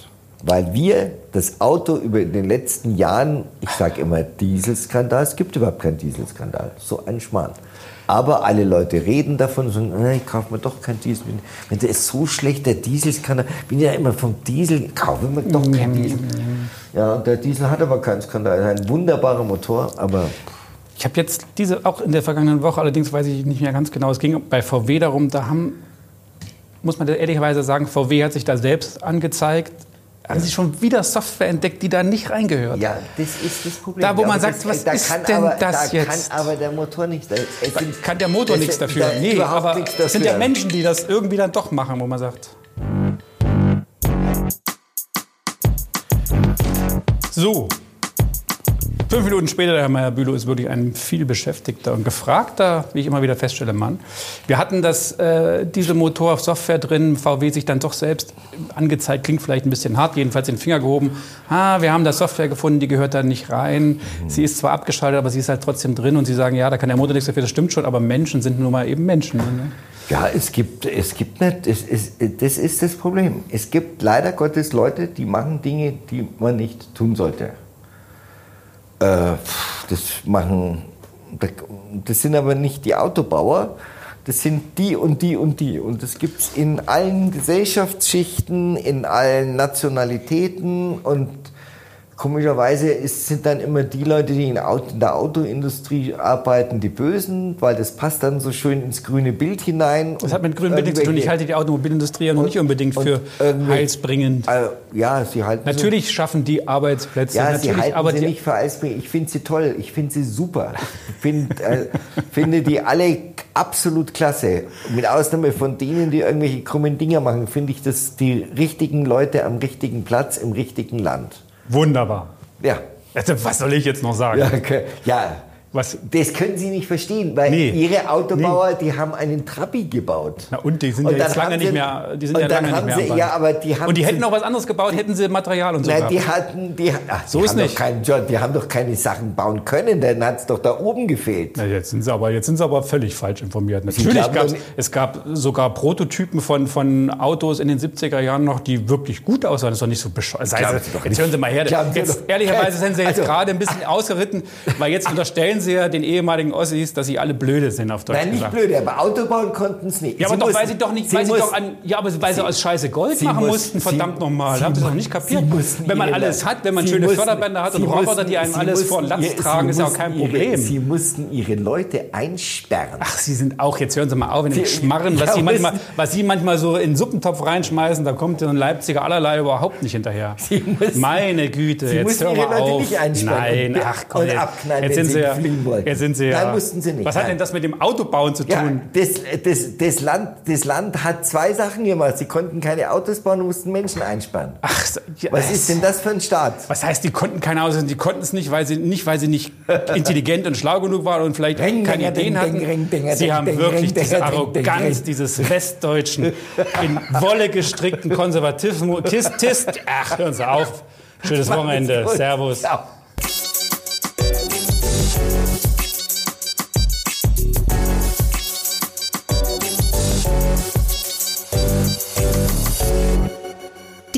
Weil wir das Auto über den letzten Jahren, ich sage immer Dieselskandal, es gibt überhaupt keinen Dieselskandal, so ein Schmarrn. Aber alle Leute reden davon und sagen, "Ah, ich kaufe mir doch keinen Diesel. Wenn der ist so schlecht, der Dieselskandal, bin ja immer vom Diesel, kaufe mir doch keinen Diesel. Ja, und der Diesel hat aber keinen Skandal, ein wunderbarer Motor, aber Ich habe jetzt diese, auch in der vergangenen Woche, allerdings weiß ich nicht mehr ganz genau, es ging bei VW darum, da haben, muss man ehrlicherweise sagen, VW hat sich da selbst angezeigt, haben sie schon wieder Software entdeckt, die da nicht reingehört. ja, das ist das Problem. Da, wo man sagt, was da ist kann denn aber, das da jetzt? kann aber der Motor nichts. Da sind- Kann der Motor das- nichts dafür? da Nee, aber es sind ja dafür. Menschen, die das irgendwie dann doch machen, wo man sagt. So. Fünf Minuten später, der Herr Meyer-Bülow ist wirklich ein viel beschäftigter und gefragter, wie ich immer wieder feststelle, Mann. Wir hatten das, äh, diese Motorsoftware drin, VW sich dann doch selbst angezeigt, klingt vielleicht ein bisschen hart, jedenfalls den Finger gehoben. Ah, wir haben da Software gefunden, die gehört da nicht rein. Sie ist zwar abgeschaltet, aber sie ist halt trotzdem drin und Sie sagen, ja, da kann der Motor nichts dafür, das stimmt schon, aber Menschen sind nun mal eben Menschen. Ne? Ja, es gibt, es gibt nicht, es, es, das ist das Problem. Es gibt leider Gottes Leute, die machen Dinge, die man nicht tun sollte. Äh, das machen, das sind aber nicht die Autobauer, das sind die und die und die. Und das gibt es in allen Gesellschaftsschichten, in allen Nationalitäten und Komischerweise ist, sind dann immer die Leute, die in, Auto, in der Autoindustrie arbeiten, die Bösen, weil das passt dann so schön ins grüne Bild hinein. Das hat mit grünem Bild nichts zu tun. Ich halte die Automobilindustrie ja noch nicht unbedingt für heilsbringend. Also, ja, sie halten Natürlich so, schaffen die Arbeitsplätze. Ja, sie halten aber sie die, nicht für heilsbringend. Ich finde sie toll. Ich finde sie super. Ich find, äh, finde die alle absolut klasse. Mit Ausnahme von denen, die irgendwelche krummen Dinger machen, finde ich das die richtigen Leute am richtigen Platz im richtigen Land. Wunderbar. Ja. Was soll ich jetzt noch sagen? Ja, okay. ja. Was? Das können Sie nicht verstehen, weil Nee. Ihre Autobauer, die haben einen Trabi gebaut. Na und, die sind Und ja jetzt lange nicht sie- mehr, die sind und ja lange nicht mehr sie- ja, aber die haben Und die sie- hätten noch was anderes gebaut, hätten sie Material und so Nein, gehabt. die hatten, die, ach, So die ist nicht. Doch keinen Job, die haben doch keine Sachen bauen können, dann hat es doch da oben gefehlt. Na, jetzt, sind sie aber, jetzt sind sie aber völlig falsch informiert. Natürlich gab es, gab sogar Prototypen von, von Autos in den 70er Jahren noch, die wirklich gut aussahen. Das ist doch nicht so bescheuert. Sie Jetzt hören Sie mal her. Sie Jetzt, ehrlicherweise sind Sie jetzt Also- gerade ein bisschen ausgeritten, weil jetzt unterstellen Sie ja den ehemaligen Ossis, dass sie alle blöde sind auf Deutsch Nein, nicht gesagt. blöd, aber Auto bauen konnten es nicht. Ja, aber Sie doch, mussten- weil sie doch nicht, weil sie doch an, ja, aber weil sie, aus Scheiße Gold Sie machen muss- mussten, sie- verdammt nochmal. sie Haben sie doch nicht kapiert. sie Wenn man ihre- alles hat, wenn man sie schöne mussten- Förderbänder hat und sie Roboter, die einem sie alles vor mussten Latz tragen, sie ist ja auch kein ihre- Problem. Sie mussten ihre Leute einsperren. Ach, Sie sind auch, jetzt hören Sie mal auf, wenn Sie- Sie schmarren, was, Ja, Sie manchmal, was Sie manchmal so in den Suppentopf reinschmeißen, da kommt ein Leipziger allerlei überhaupt nicht hinterher. Sie Meine Güte, Sie jetzt mussten hör ihre mal Leute auf. Nein, ach komm, jetzt, sind sie Sie ja, fliehen wollten. jetzt sind Sie ja. Nein, mussten sie nicht, Was hat denn das mit dem Autobauen zu Ja, tun? das, das, das, Land, das Land hat zwei Sachen gemacht. Sie konnten keine Autos bauen und mussten Menschen einsperren. Ach, ja, Was ist denn das für ein Staat? Was heißt, die konnten keine Aussehen? Die konnten es nicht, weil sie nicht, weil sie nicht intelligent und schlau genug waren und vielleicht Ring, keine dinger, Ideen hatten. ring, Sie haben wirklich ring, diese Arroganz ring. dieses westdeutschen, in Wolle gestrickten Konservatismus. Tist, Tist. Ach, hören Sie auf. Schönes Wochenende. Servus.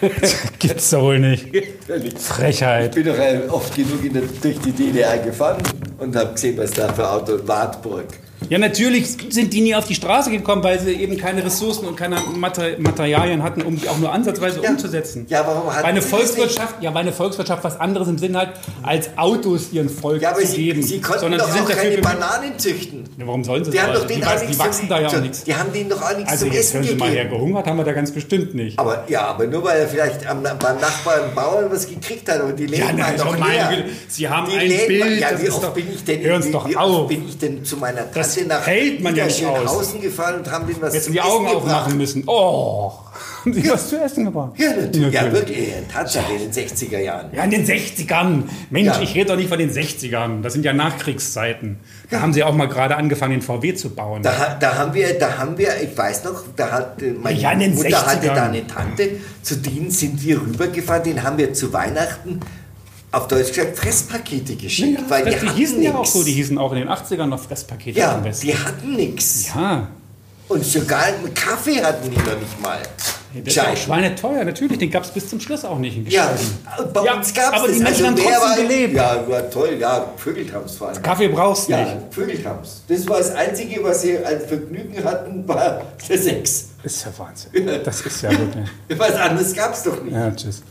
Gibt's doch wohl nicht. Ich Frechheit. bin doch oft genug in der, durch die DDR gefahren und habe gesehen, was da für Auto Wartburg. Ja, natürlich sind die nie auf die Straße gekommen, weil sie eben keine Ressourcen und keine Mater Materialien hatten, um die auch nur ansatzweise Ja. umzusetzen. Ja, warum weil eine Volkswirtschaft, ja, weil eine Volkswirtschaft was anderes im Sinn hat, als Autos ihren Volk Ja, aber zu sie, geben. sie konnten sondern doch sie sind auch keine Bananen züchten. Ja, warum sollen sie Die das? haben doch die, wachsen- die nichts wachsen da ja auch nichts. Die haben denen doch auch nichts Also zum jetzt Essen hören Sie mal her, gegeben. gehungert haben wir da ganz bestimmt nicht. Aber ja, aber nur weil er vielleicht am, beim Nachbarn Bauern was gekriegt hat, aber die leben Ja, halt nein, doch oh meine Sie haben Die ein Bild, Ja, das wie oft doch- bin ich denn, wie, doch oft bin ich denn zu meiner Das Tante nach hält man ja nicht aus. Niederschönhausen gefahren und haben denen was Jetzt zum die Augen Essen aufmachen gebracht. müssen. Oh, haben Sie was zu essen gebracht? Ja, natürlich. Ja, wirklich. Tatsache in den 60er Jahren. Ja, in den 60ern. Mensch, Ja. ich rede doch nicht von den 60ern. Das sind ja Nachkriegszeiten. Da haben sie auch mal gerade angefangen, den VW zu bauen. Da, da haben wir, da haben wir, ich weiß noch, da hat äh, meine Ja, Mutter hatte 60ern. da eine Tante, zu denen sind wir rübergefahren, den haben wir zu Weihnachten auf Deutsch gesagt Fresspakete geschickt, Ja, weil die, die hießen ja auch nix. so, die hießen auch in den 80ern noch Fresspakete Ja, am besten. die hatten nichts. Ja, Und sogar einen Kaffee hatten die noch nicht mal. das ist auch Gescheit. schweineteuer, natürlich. Den gab es bis zum Schluss auch nicht in Ja, Gescheiten. bei Ja, uns gab es aber das. die Menschen haben wer trotzdem war- gelebt. Ja, war toll, ja, Vögeltams vor allem. Kaffee brauchst du Ja, nicht. Vögeltams. Das war das Einzige, was sie als Vergnügen hatten, war der Sex. Das ist ja Wahnsinn. Das ist ja wirklich. Was anderes gab es doch nicht. Ja, tschüss.